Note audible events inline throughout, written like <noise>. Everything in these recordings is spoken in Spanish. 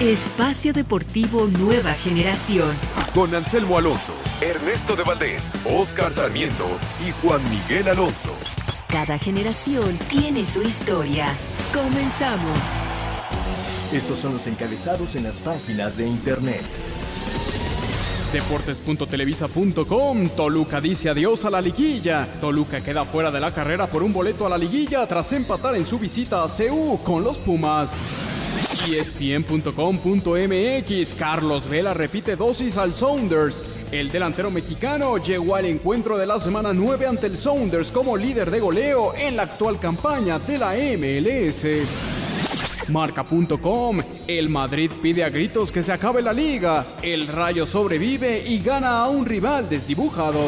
Espacio Deportivo Nueva Generación. con Anselmo Alonso, Ernesto de Valdés, Oscar Sarmiento y Juan Miguel Alonso. Cada generación tiene su historia. Comenzamos. Estos son los encabezados en las páginas de internet. Deportes.televisa.com Toluca dice adiós a la liguilla. Toluca queda fuera de la carrera por un boleto a la liguilla tras empatar en su visita a CU con los Pumas. ESPN.com.mx Carlos Vela repite dosis al Sounders. El delantero mexicano llegó al encuentro de la semana 9 ante el Sounders como líder de goleo en la actual campaña de la MLS. Marca.com. El Madrid pide a gritos que se acabe la liga. El Rayo sobrevive y gana a un rival desdibujado.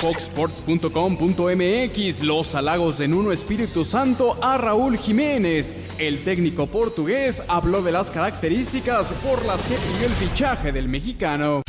Foxsports.com.mx Los halagos de Nuno Espíritu Santo a Raúl Jiménez. El técnico portugués habló de las características por las que pidió el fichaje del mexicano.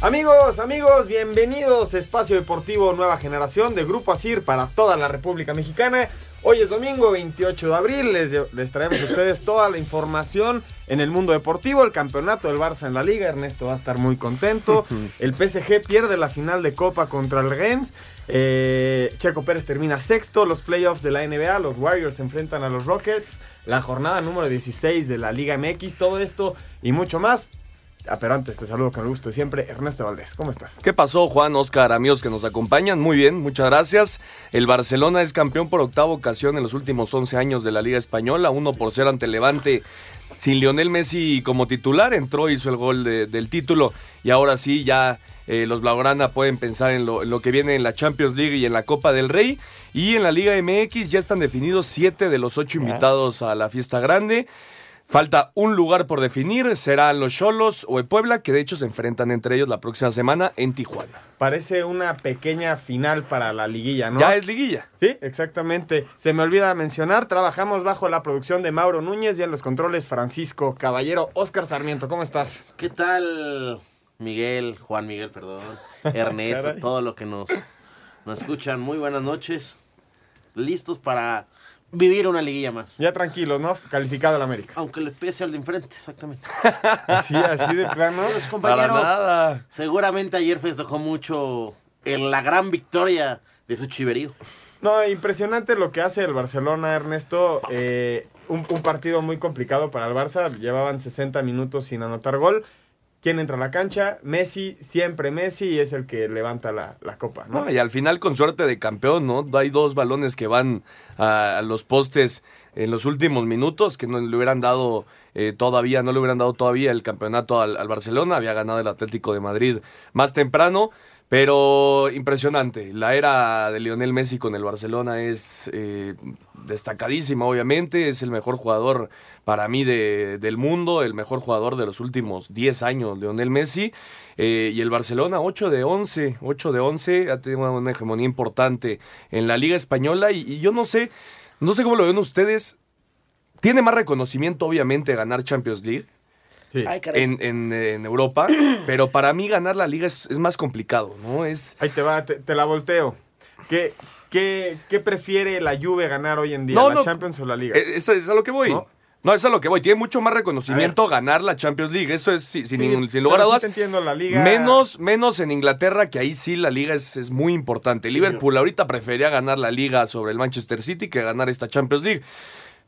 Amigos, amigos, bienvenidos a Espacio Deportivo Nueva Generación de Grupo Asir para toda la República Mexicana. Hoy es domingo 28 de abril, les, les traemos a ustedes toda la información en el mundo deportivo, el campeonato del Barça en la liga, Ernesto va a estar muy contento, <laughs> el PSG pierde la final de Copa contra el Rennes, eh, Checo Pérez termina sexto, los playoffs de la NBA, los Warriors se enfrentan a los Rockets, la jornada número 16 de la Liga MX, todo esto y mucho más. Ah, pero antes te saludo con el gusto de siempre, Ernesto Valdés, ¿cómo estás? ¿Qué pasó, Juan, Oscar, amigos que nos acompañan? Muy bien, muchas gracias. El Barcelona es campeón por octava ocasión en los últimos 11 años de la Liga Española, 1 por 0 ante Levante. Sin Lionel Messi como titular, entró, hizo el gol de- del título y ahora sí, ya eh, los Blaugrana pueden pensar en lo, en lo que viene en la Champions League y en la Copa del Rey. Y en la Liga MX ya están definidos siete de los ocho invitados a la fiesta grande. Falta un lugar por definir, serán los Cholos o el Puebla, que de hecho se enfrentan entre ellos la próxima semana en Tijuana. Parece una pequeña final para la liguilla, ¿no? Ya es liguilla. Sí, exactamente. Se me olvida mencionar, trabajamos bajo la producción de Mauro Núñez y en los controles Francisco Caballero. Oscar Sarmiento, ¿cómo estás? ¿Qué tal, Miguel, Juan Miguel, perdón, <laughs> Ernesto, todo lo que nos, nos escuchan? Muy buenas noches. Listos para vivir una liguilla más. Ya tranquilos, ¿no? Calificado el América. Aunque le pese al de enfrente, exactamente. <laughs> Así, así de plano. Pues, Para compañero, nada. seguramente ayer festejó mucho en la gran victoria de su chiverío. No, impresionante lo que hace el Barcelona, Ernesto. Eh, un, un partido muy complicado para el Barça. Llevaban 60 minutos sin anotar gol. ¿Quién entra a la cancha? Messi, siempre Messi, y es el que levanta la, copa, ¿no? Y al final con suerte de campeón, ¿no? Hay dos balones que van a, a los postes en los últimos minutos que no le hubieran dado eh, todavía, no le hubieran dado todavía el campeonato al Barcelona. Había ganado el Atlético de Madrid más temprano. Pero impresionante, la era de Lionel Messi con el Barcelona es eh, destacadísima, obviamente, es el mejor jugador para mí de- del mundo, el mejor jugador de los últimos 10 años, Lionel Messi, Eh, y el Barcelona 8 de 11, 8 de 11, ha tenido una hegemonía importante en la Liga Española. Y, y yo no sé, no sé cómo lo ven ustedes, tiene más reconocimiento obviamente ganar Champions League, Sí. Ay, caray. en, en- en Europa, <clears throat> pero para mí ganar la liga es, es más complicado, ¿no? Es, Ahí te va, te, te la volteo. ¿Qué, qué, qué prefiere la Juve ganar hoy en día? No, ¿La no. Champions o la Liga? eh, es, es a lo que voy. ¿No? ¿No? es a lo que voy. Tiene mucho más reconocimiento ganar la Champions League. Eso es sin, Sí, ningún- sin lugar a sí dudas. te entiendo, la Liga- Menos, menos en Inglaterra, que ahí sí la liga es, es muy importante. Liverpool ahorita prefería ganar la liga sobre el Manchester City que ganar esta Champions League.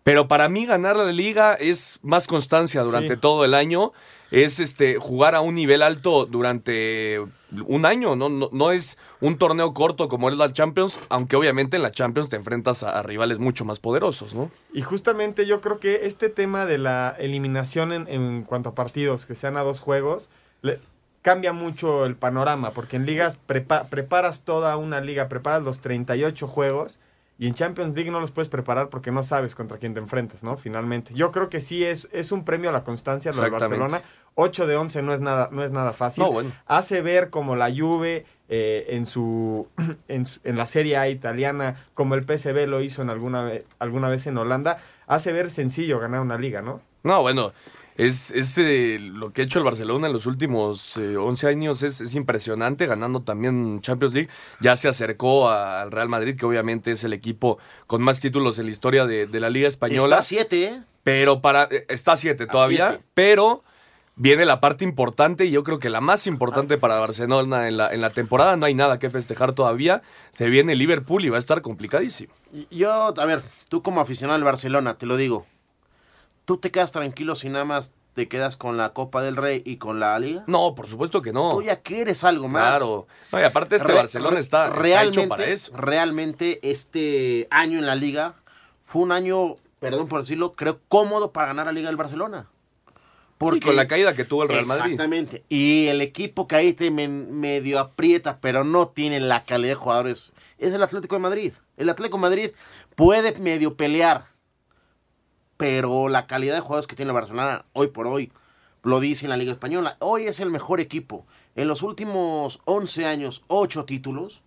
Pero para mí ganar la liga es más constancia durante Sí. todo el año. Es este jugar a un nivel alto durante un año, ¿no? No, no es un torneo corto como es la Champions, aunque obviamente en la Champions te enfrentas a, a rivales mucho más poderosos, ¿no? Y justamente yo creo que este tema de la eliminación en, en cuanto a partidos, que sean a dos juegos, le- cambia mucho el panorama, porque en ligas prepa- preparas toda una liga, preparas los 38 juegos y en Champions League no los puedes preparar porque no sabes contra quién te enfrentas, ¿no? Finalmente. Yo creo que sí es, es un premio a la constancia lo del. Barcelona. 8 de 11 no es nada, no es nada fácil. No, bueno. Hace ver como la Juve eh, en su <clears throat> en, su- en la Serie A italiana, como el PSV lo hizo en alguna, alguna vez en Holanda, hace ver sencillo ganar una liga, ¿no? No, bueno, es, es, eh, lo que ha hecho el Barcelona en los últimos eh, 11 años es, es impresionante, ganando también Champions League. Ya se acercó a- al Real Madrid, que obviamente es el equipo con más títulos en la historia de, de la Liga Española. Está siete, ¿eh? Pero para. eh, Está a 7 A todavía, siete. pero. Viene la parte importante y yo creo que la más importante para Barcelona en la, en la temporada. No hay nada que festejar todavía. Se viene Liverpool y va a estar complicadísimo. Yo, a ver, tú como aficionado al Barcelona, te lo digo. ¿Tú te quedas tranquilo si nada más te quedas con la Copa del Rey y con la Liga? No, por supuesto que no. Tú ya quieres algo más. Claro. No, y aparte este Re- Barcelona está, está realmente, hecho para eso. Realmente este año en la liga fue un año, perdón por decirlo, creo cómodo para ganar la liga del Barcelona. Y con la caída que tuvo el Real Madrid. Exactamente. Y el equipo que ahí te medio aprieta, pero no tiene la calidad de jugadores, es el Atlético de Madrid. El Atlético de Madrid puede medio pelear, pero la calidad de jugadores que tiene el Barcelona hoy por hoy lo dice en la Liga Española. Hoy es el mejor equipo. En los últimos 11 años, 8 títulos.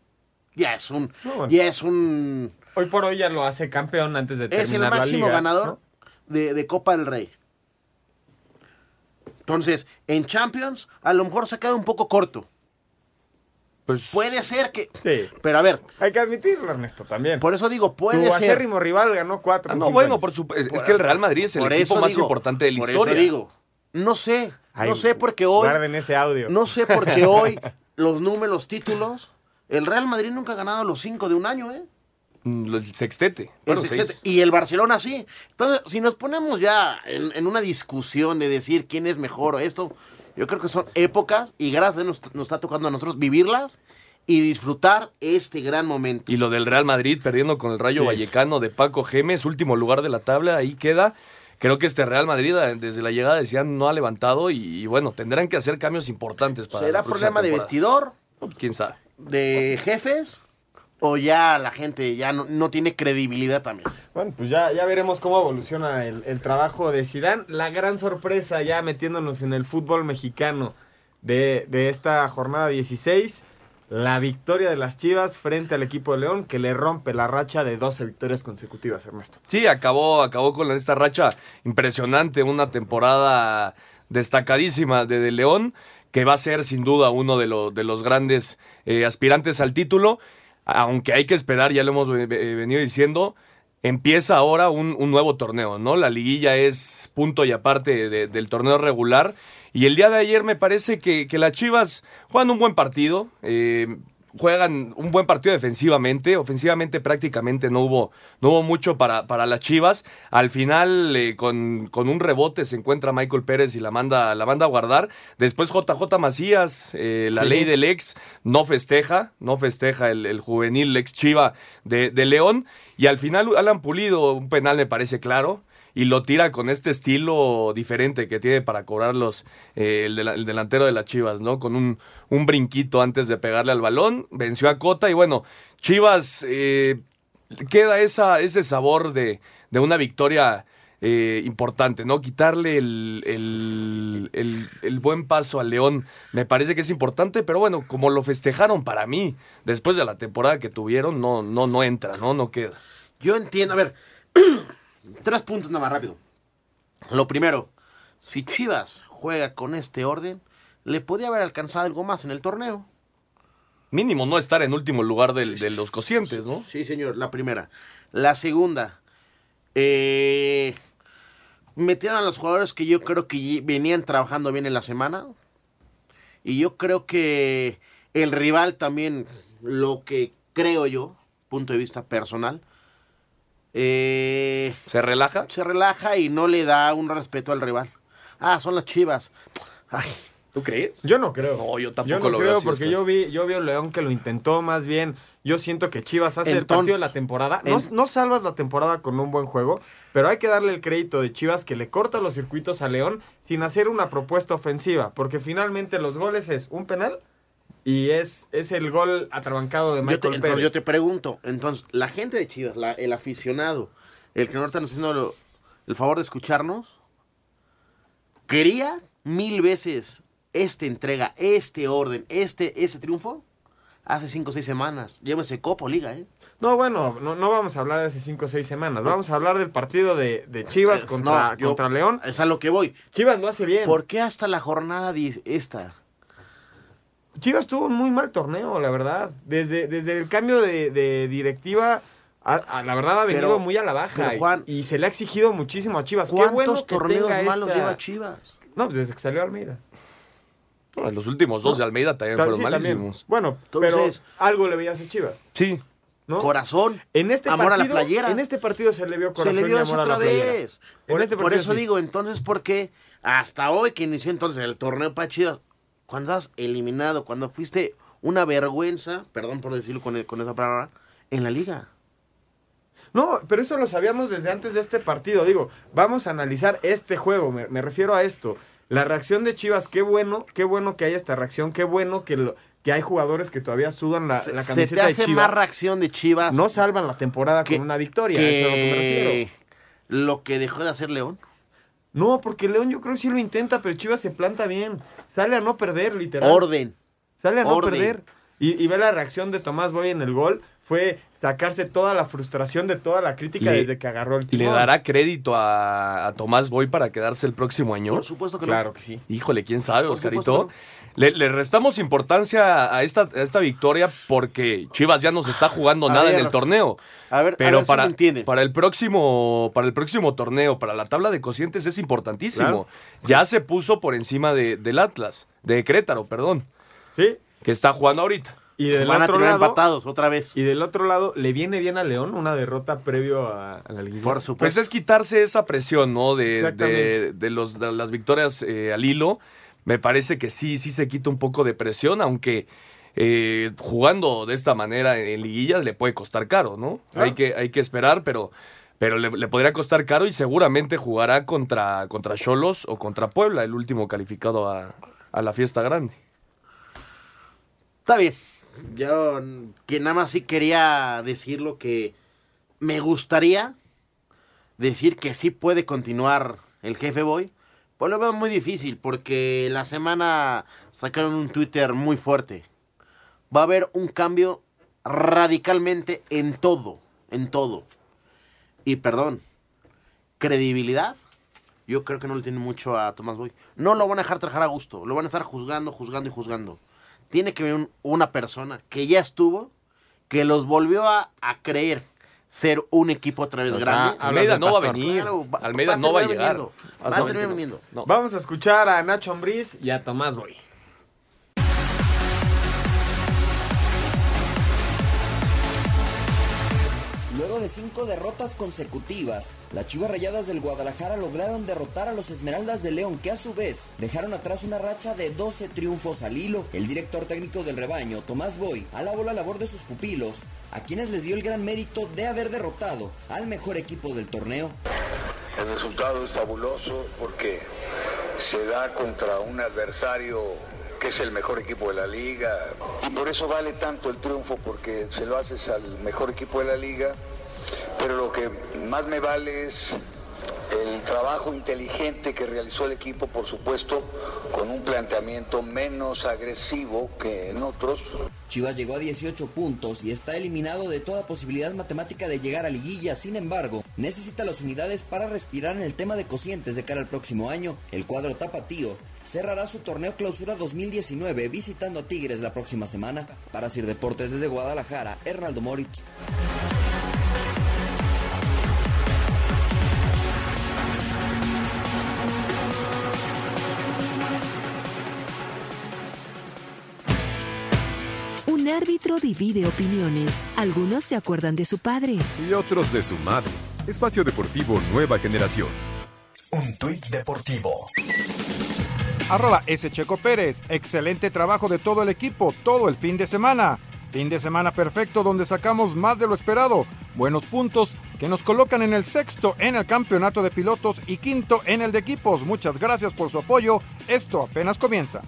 Ya es un. No, bueno. Ya es un. Hoy por hoy ya lo hace campeón antes de terminar Es el la máximo liga, ganador ¿no? de, de Copa del Rey. Entonces, en Champions, a lo mejor se queda un poco corto. Pues, Puede ser que. Sí. Pero a ver, Hay que admitirlo, Ernesto, también. por eso digo, puede tu ser. acérrimo rival ganó cuatro. Ah, no, bueno, años. por supuesto. Es que el Real Madrid es el equipo más digo, importante de la por historia. eso digo, no sé. Ay, no sé porque hoy. Guarden ese audio. No sé porque hoy <laughs> los números, los títulos. El Real Madrid nunca ha ganado los cinco de un año, ¿eh? Mm, El sextete. El Bueno, sextete. Y el Barcelona sí. Entonces, si nos ponemos ya en, en una discusión de decir quién es mejor o esto, yo creo que son épocas y gracias a Dios nos, nos está tocando a nosotros vivirlas y disfrutar este gran momento. Y lo del Real Madrid perdiendo con el Rayo Sí. Vallecano de Paco Gemes, último lugar de la tabla, ahí queda. Creo que este Real Madrid desde la llegada decían no ha levantado y, y bueno, tendrán que hacer cambios importantes para ¿Será la problema de vestidor, pues, quién sabe. de jefes o ya la gente ya no, no tiene credibilidad también? Bueno, pues ya, ya veremos cómo evoluciona el, el trabajo de Zidane. La gran sorpresa ya metiéndonos en el fútbol mexicano de, de esta jornada 16. La victoria de las Chivas frente al equipo de León que le rompe la racha de 12 victorias consecutivas, Ernesto. Sí, acabó, acabó con esta racha impresionante, una temporada destacadísima de, de León, que va a ser sin duda uno de, lo- de los grandes eh, aspirantes al título, aunque hay que esperar, ya lo hemos ve- venido diciendo, empieza ahora un, nuevo torneo, ¿no? La liguilla es punto y aparte de- del torneo regular, y el día de ayer me parece que, que las Chivas juegan un buen partido, eh, juegan un buen partido defensivamente, ofensivamente prácticamente no hubo, no hubo mucho para, para las Chivas. Al final, eh, con, con un rebote se encuentra Michael Pérez y la manda, la manda a guardar. Después JJ Macías, eh, la Sí. ley del ex, no festeja, no festeja el, el juvenil ex Chiva de, de León. Y al final Alan Pulido, un penal me parece claro. Y lo tira con este estilo diferente que tiene para cobrar los, eh, el delantero de las Chivas, ¿no? Con un, un brinquito antes de pegarle al balón, venció a Cota y bueno, Chivas eh, queda esa, ese sabor de, de una victoria eh, importante, ¿no? Quitarle el, el, el- el buen paso al León me parece que es importante, pero bueno, como lo festejaron para mí, después de la temporada que tuvieron, no, no, no entra, ¿no? No queda. Yo entiendo, a ver, tres puntos nada más rápido. Lo primero, si Chivas juega con este orden, le podía haber alcanzado algo más en el torneo. Mínimo no estar en último lugar del- de los cocientes, ¿no? Sí, señor, la primera. La segunda, eh, metieron a los jugadores que yo creo que venían trabajando bien en la semana. Y yo creo que el rival también, lo que creo yo, punto de vista personal, eh, Se relaja. se relaja y no le da un respeto al rival. Ah, son las chivas. Ay, ¿Tú crees? Yo no creo. No, yo tampoco yo no lo creo veo porque yo vi, yo vi a León que lo intentó más bien. Yo siento que Chivas hace el partido de la temporada. No, en- no salvas la temporada con un buen juego, pero hay que darle el crédito de Chivas que le corta los circuitos a León sin hacer una propuesta ofensiva, porque finalmente los goles es un penal y es, es el gol atrabancado de Yo Michael te, entonces, Pérez. yo te pregunto, entonces, la gente de Chivas, la- el aficionado, el que no está haciendo lo- el favor de escucharnos, ¿quería mil veces esta entrega, este orden, este, ese triunfo? Hace cinco o seis semanas. Llévese Copa Liga, ¿eh? No, bueno, no, no vamos a hablar de hace cinco o seis semanas. Vamos a hablar del partido de, de Chivas Eh, contra, no, yo- contra León. Es a lo que voy. Chivas lo hace bien. ¿Por qué hasta la jornada 10 esta? Chivas tuvo un muy mal torneo, la verdad. Desde, desde el cambio de, de directiva, a- a- la verdad ha venido Pero- muy a la baja. pero, Juan, y, y se le ha exigido muchísimo a Chivas. Qué ¿Cuántos bueno que torneos tenga malos esta- lleva Chivas? No, pues desde que salió Almeida. No, los últimos dos de Almeida también Ta- fueron sí, también. malísimos. Bueno, Entonces- pero algo le veías a Chivas, Sí. ¿no? Corazón. En este amor a la partido, playera. En este partido se le vio Se corazón le y vio amor eso a la otra vez. Por, este por partido eso sí. digo, entonces, ¿por qué hasta hoy que inició entonces el torneo para Chivas, cuando has eliminado, cuando fuiste una vergüenza, perdón por decirlo con, con esa palabra, en la liga? No, pero eso lo sabíamos desde antes de este partido. Digo, vamos a analizar este juego. Me, me refiero a esto. La reacción de Chivas, qué bueno, qué bueno que haya esta reacción, qué bueno que, lo- que hay jugadores que todavía sudan la, la ¿Se camiseta te hace de Chivas. más reacción de Chivas No salvan la temporada que- con una victoria, eso es a lo que me refiero. que lo que dejó de hacer León? No, porque León yo creo que sí lo intenta, pero Chivas se planta bien. Sale a no perder, literal. Orden. Sale a no orden. perder. Y, y ve la reacción de Tomás Boy en el gol. Fue sacarse toda la frustración de toda la crítica Le- desde que agarró el ¿Le timón. dará crédito a, a Tomás Boy para quedarse el próximo año? Por supuesto que Claro no. que sí. Híjole, quién sabe, Por Oscarito. Le, le restamos importancia a esta, a esta victoria porque Chivas ya no se está jugando A nada en el torneo. a ver- a pero ver si para, me para el próximo, para el próximo torneo, para la tabla de cocientes es importantísimo. Ya se puso por encima de, del Atlas, de Querétaro, perdón, Sí. que está jugando ahorita. Y del Van a otro terminar lado, empatados otra vez. Y del otro lado, ¿le viene bien a León una derrota previo a, a la liguilla? Por Pues supuesto. es quitarse esa presión, ¿no? De, de, de los, de las victorias eh, al hilo. Me parece que sí, sí se quita un poco de presión, aunque eh, jugando de esta manera en, en liguillas le puede costar caro, ¿no? Claro. Hay, que, hay que esperar, pero, pero le, le podría costar caro y seguramente jugará contra contra Cholos o contra Puebla, el último calificado a, a la fiesta grande. Está bien. Yo que nada más sí quería decir lo que me gustaría decir que sí puede continuar el jefe Boy. Pues lo veo muy difícil porque la semana sacaron un Twitter muy fuerte. Va a haber un cambio radicalmente en todo, en todo. Y perdón, credibilidad. Yo creo que no le tiene mucho a Tomás Boy. No lo van a dejar trabajar a gusto. Lo van a estar juzgando, juzgando y juzgando tiene que venir un- una persona que ya estuvo, que los volvió a, a creer ser un equipo otra vez O sea, grande. Almeida no va a venir. Claro, va- Almeida va no va a llegar. Va a terminar viniendo. No. Vamos a escuchar a Nacho Ambriz y a Tomás Boy. De cinco derrotas consecutivas, las Chivas Rayadas del Guadalajara lograron derrotar a los Esmeraldas de León, que a su vez dejaron atrás una racha de 12 triunfos al hilo. El director técnico del rebaño, Tomás Boy, alabó la labor de sus pupilos, a quienes les dio el gran mérito de haber derrotado al mejor equipo del torneo. El resultado es fabuloso porque se da contra un adversario que es el mejor equipo de la liga y por eso vale tanto el triunfo porque se lo haces al mejor equipo de la liga, pero lo que más me vale es el trabajo inteligente que realizó el equipo, por supuesto, con un planteamiento menos agresivo que en otros. Chivas llegó a 18 puntos y está eliminado de toda posibilidad matemática de llegar a liguilla. Sin embargo, necesita las unidades para respirar en el tema de cocientes de cara al próximo año. El cuadro tapatío cerrará su torneo clausura 2019 visitando a Tigres la próxima semana. Para Sir Deportes desde Guadalajara, Hernaldo Moritz. Árbitro divide opiniones. Algunos se acuerdan de su padre. Y otros de su madre. Espacio Deportivo Nueva Generación. Un tuit deportivo. Arroba S. Checo Pérez. Excelente trabajo de todo el equipo, todo el fin de semana. Fin de semana perfecto donde sacamos más de lo esperado. Buenos puntos que nos colocan en el sexto en el campeonato de pilotos y quinto en el de equipos. Muchas gracias por su apoyo. Esto apenas comienza.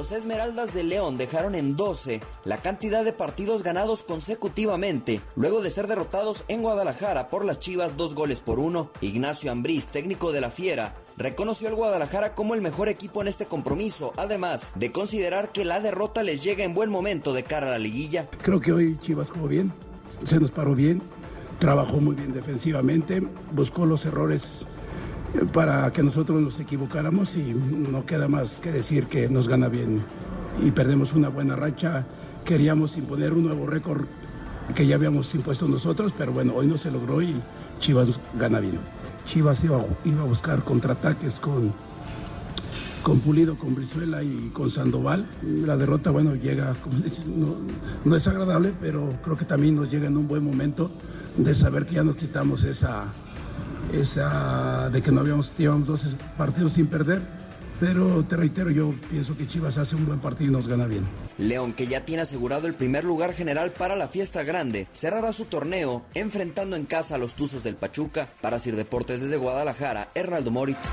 Los Esmeraldas de León dejaron en 12 la cantidad de partidos ganados consecutivamente, luego de ser derrotados en Guadalajara por las Chivas dos goles por uno. Ignacio Ambriz, técnico de la Fiera, reconoció al Guadalajara como el mejor equipo en este compromiso, además de considerar que la derrota les llega en buen momento de cara a la liguilla. Creo que hoy Chivas jugó bien, se nos paró bien, trabajó muy bien defensivamente, buscó los errores para que nosotros nos equivocáramos y no queda más que decir que nos gana bien y perdemos una buena racha. Queríamos imponer un nuevo récord que ya habíamos impuesto nosotros, pero bueno, hoy no se logró y Chivas gana bien. Chivas iba, iba a buscar contraataques con, con Pulido, con Brizuela y con Sandoval. La derrota, bueno, llega, como <laughs> no, no es agradable, pero creo que también nos llega en un buen momento de saber que ya nos quitamos esa, esa de que no habíamos, llevamos 12 partidos sin perder. Pero te reitero, yo pienso que Chivas hace un buen partido y nos gana bien. León, que ya tiene asegurado el primer lugar general para la fiesta grande, cerrará su torneo enfrentando en casa a los Tuzos del Pachuca. Para Sir Deportes desde Guadalajara, Hernaldo Moritz.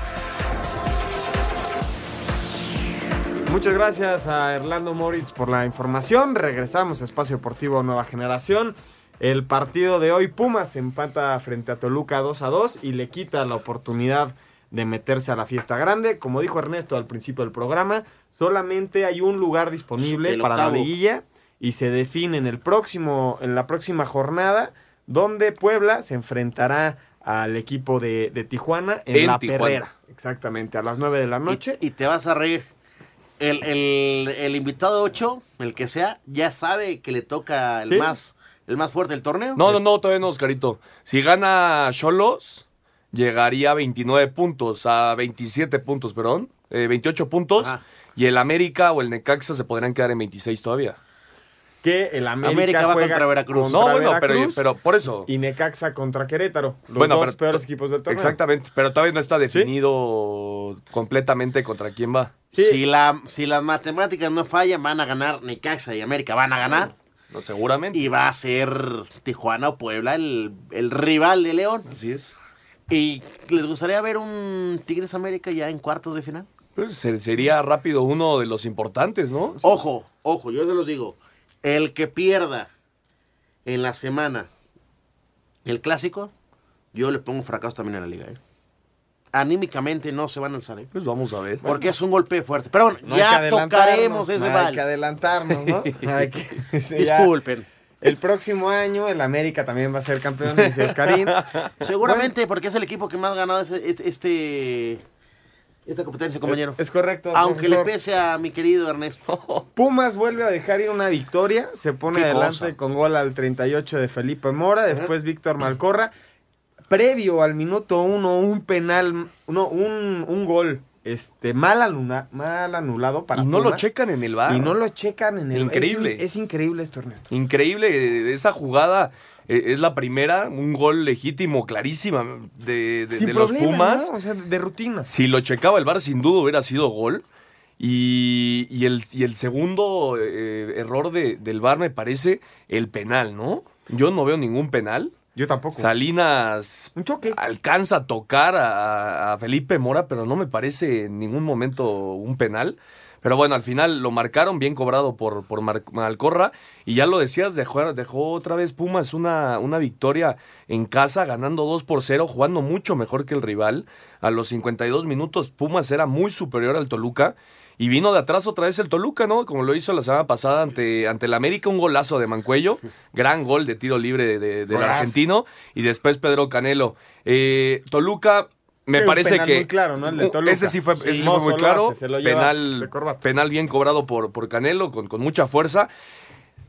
Muchas gracias a Erlando Moritz por la información. Regresamos a Espacio Deportivo Nueva Generación. El partido de hoy, Pumas empata frente a Toluca 2 a 2 y le quita la oportunidad de meterse a la fiesta grande. Como dijo Ernesto al principio del programa, solamente hay un lugar disponible El para la liguilla y se define en el próximo, en la próxima jornada, donde Puebla se enfrentará al equipo de, de Tijuana en, En la Tijuana. perrera. Exactamente, a las 9 de la noche. Y, y te vas a reír. El, el- el invitado 8, el que sea, ya sabe que le toca el ¿Sí? más el más fuerte del torneo. No, no, no, todavía no, Oscarito. Si gana Cholos, llegaría a 29 puntos, a 27 puntos, perdón, eh, 28 puntos. Ajá. Y el América o el Necaxa se podrían quedar en 26 todavía. Que el América, América va juega contra Veracruz. No, bueno, pero, Veracruz pero por eso. y Necaxa contra Querétaro. Los Bueno, dos pero- peores equipos del torneo. Exactamente, pero todavía no está definido completamente contra quién va. Si, la, si las matemáticas no fallan, van a ganar Necaxa y América, van a ganar. No, seguramente. Y va a ser Tijuana o Puebla el, el rival de León. Así es. ¿Y les gustaría ver un Tigres América ya en cuartos de final? Pues se- sería rápido uno de los importantes, ¿no? Ojo, ojo, yo se los digo. El que pierda en la semana el clásico, yo le pongo fracaso también a la liga. ¿eh? Anímicamente no se van a alzar. ¿eh? Pues vamos a ver. Porque es un golpe fuerte. Pero bueno, No ya tocaremos ese no Hay vals. que adelantarnos, ¿no? <laughs> Hay que- <laughs> ya- Disculpen. El próximo año el América también va a ser campeón, dice Oscarín. <laughs> Seguramente porque es el equipo que más ha ganado este, esta competencia, compañero. Es correcto. Aunque le pese a mi querido Ernesto. Pumas vuelve a dejar ir una victoria, se pone adelante cosa. con gol al 38 de Felipe Mora, después Víctor Malcorra. Previo al minuto uno, un penal, no, un, un gol este, mal, anula- mal anulado para y no lo checan en el bar. Y no lo checan en el Increíble. Es, es increíble esto, Ernesto. Increíble, eh, esa jugada eh, es la primera, un gol legítimo, clarísima de, de- de los Pumas. ¿no? O sea, de rutina. Si lo checaba el bar, sin duda hubiera sido gol. Y, y el, y el segundo eh, error de- del bar me parece el penal, ¿no? Yo no veo ningún penal. Yo tampoco. Salinas Un choque. alcanza a tocar a, a Felipe Mora, pero no me parece en ningún momento un penal. Pero bueno, al final lo marcaron bien cobrado por, por Mar- Malcorra. Y ya lo decías, dejó, dejó otra vez Pumas una, una victoria en casa, ganando 2 por 0, jugando mucho mejor que el rival. A los 52 minutos, Pumas era muy superior al Toluca. Y vino de atrás otra vez el Toluca, ¿no? Como lo hizo la semana pasada ante, ante el América, un golazo de Mancuello. Gran gol de tiro libre de- de- del argentino. Y después Pedro Canelo. Eh, Toluca, me parece que. muy claro, ¿no? El de Toluca. Ese sí fue, Sí. ese sí fue Mozo muy claro. hace, penal, penal bien cobrado por, por Canelo, con, con mucha fuerza.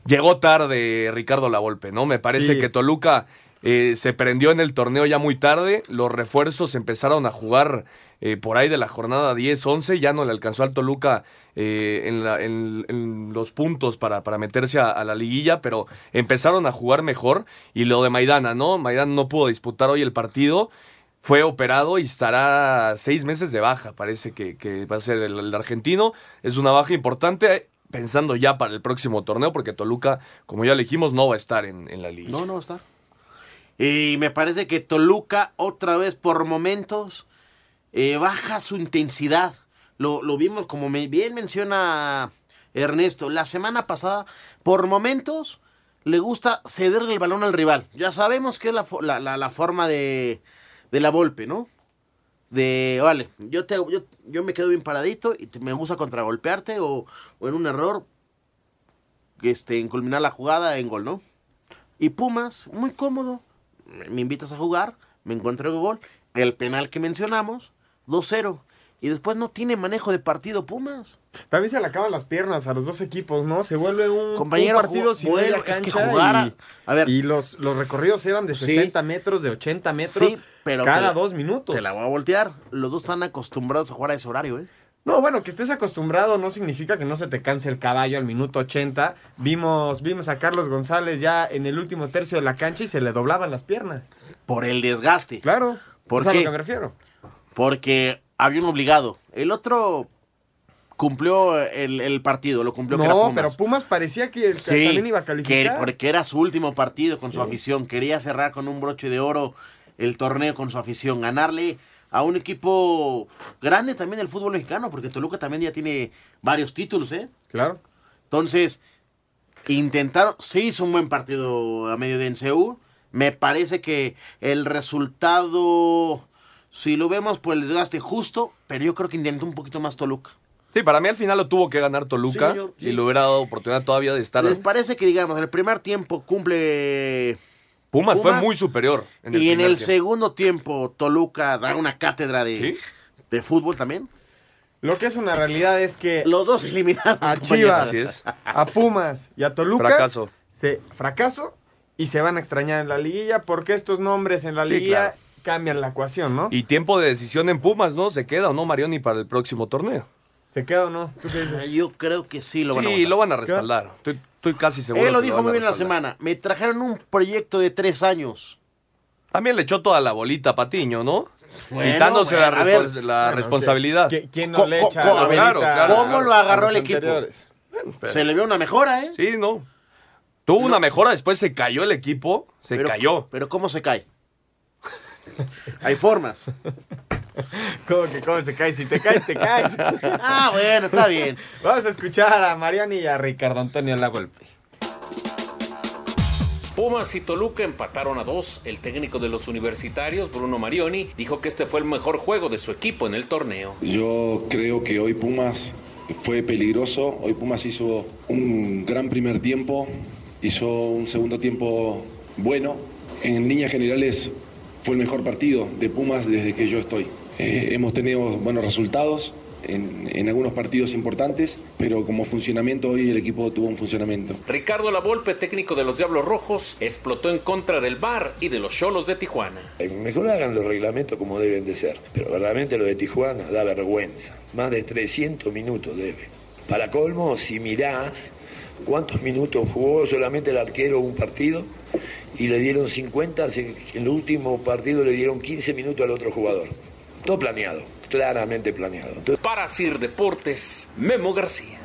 Llegó tarde Ricardo Lavolpe, ¿no? Me parece Sí. que Toluca eh, se prendió en el torneo ya muy tarde. Los refuerzos empezaron a jugar eh, por ahí de la jornada 10-11, ya no le alcanzó al Toluca eh, en, los puntos para, para meterse a, a la liguilla, pero empezaron a jugar mejor. Y lo de Maidana, ¿no? Maidana no pudo disputar hoy el partido. Fue operado y estará seis meses de baja, parece que, va a ser el, argentino. Es una baja importante, pensando ya para el próximo torneo, porque Toluca, como ya le dijimos, no va a estar en, en la liga. No, no está. Y me parece que Toluca otra vez por momentos eh, baja su intensidad. Lo, lo vimos como bien menciona Ernesto. La semana pasada, por momentos, le gusta cederle el balón al rival. Ya sabemos que es la, la, la- forma de, de la Volpe, ¿no? De, vale, yo, te, yo, yo me quedo bien paradito y me gusta contragolpearte o, o en un error, este, en culminar la jugada en gol, ¿no? Y Pumas, muy cómodo. Me me invitas a jugar, me encuentro el gol. El penal que mencionamos, 2-0. Y después no tiene manejo de partido Pumas. También se le acaban las piernas a los dos equipos, ¿no? Se vuelve un, Compañero, un partido sin bueno, media es que cancha jugara- y, a ver. y los, los recorridos eran de Sí. 60 metros, de 80 metros, Sí, pero cada la- dos minutos. Te la voy a voltear. Los dos están acostumbrados a jugar a ese horario, ¿eh? No, bueno, que estés acostumbrado no significa que no se te canse el caballo al minuto 80. Vimos, vimos a Carlos González ya en el último tercio de la cancha y se le doblaban las piernas. Por el desgaste. Claro. ¿Por es a qué? lo que me refiero. Porque había un obligado. El otro cumplió el, el partido, lo cumplió que era No, Pumas. pero Pumas parecía que el- Sí, también iba a que- calificar. porque era su último partido con su Sí. afición. Quería cerrar con un broche de oro el torneo con su afición. Ganarle a un equipo grande también del fútbol mexicano, porque Toluca también ya tiene varios títulos, ¿eh? Claro. Entonces, intentaron, sí hizo un buen partido a medio de NCU. Me parece que el resultado, si lo vemos por el desgaste justo, pero yo creo que intentó un poquito más Toluca. Sí, para mí al final lo tuvo que ganar Toluca Sí, señor, sí. y le hubiera dado oportunidad todavía de estar. ¿Les parece que, digamos, en el primer tiempo cumple Pumas, fue muy superior. En el y en el tiempo. segundo tiempo Toluca da una cátedra de, de fútbol también. Lo que es una realidad es que los dos eliminados a. Chivas, es. a Pumas y a Toluca Fracaso. se fracaso y se van a extrañar en la liguilla porque estos nombres en la Sí, liguilla claro. Cambian la ecuación, ¿no? Y tiempo de decisión en Pumas, ¿no? ¿Se queda o no Marioni para el próximo torneo? ¿Se queda o no? ¿Tú qué dices? Yo creo que sí lo van a sí, votar. lo van a respaldar. Estoy, estoy casi seguro. Él lo que dijo van muy a bien la respaldar. semana. Me trajeron un proyecto de tres años. También le echó toda la bolita a Patiño, ¿no? Bueno, Quitándose bueno, la, a ver. respons- la Bueno, responsabilidad. ¿qui- ¿Quién no Co- le co- echa co- la a ver, claro, velita claro. ¿Cómo lo agarró el equipo? pero- Se le ve una mejora, ¿eh? Sí, no. Tuvo una mejora, después se cayó el equipo, se Pero- cayó. Pero ¿cómo se cae? <laughs> Hay formas. ¿Cómo que cómo se cae? Si te caes, te caes. <laughs> Ah, bueno, está bien. Vamos a escuchar a Mariani y a Ricardo Antonio Lavolpe. Pumas y Toluca empataron a dos. El técnico de los universitarios, Bruno Marioni, dijo que este fue el mejor juego de su equipo en el torneo. Yo creo que hoy Pumas fue peligroso. Hoy Pumas hizo un gran primer tiempo, hizo un segundo tiempo bueno. En líneas generales fue el mejor partido de Pumas desde que yo estoy. Eh, hemos tenido buenos resultados en, en algunos partidos importantes, pero como funcionamiento hoy el equipo tuvo un funcionamiento. Ricardo Lavolpe, técnico de los Diablos Rojos, explotó en contra del VAR y de los Cholos de Tijuana. Mejor hagan los reglamentos como deben de ser. Pero verdaderamente lo de Tijuana da vergüenza. Más de 300 minutos debe. Para colmo, si mirás cuántos minutos jugó solamente el arquero un partido y le dieron 50, se- en el último partido le dieron 15 minutos al otro jugador. Todo planeado, claramente planeado. Entonces- Para Sir Deportes, Memo García.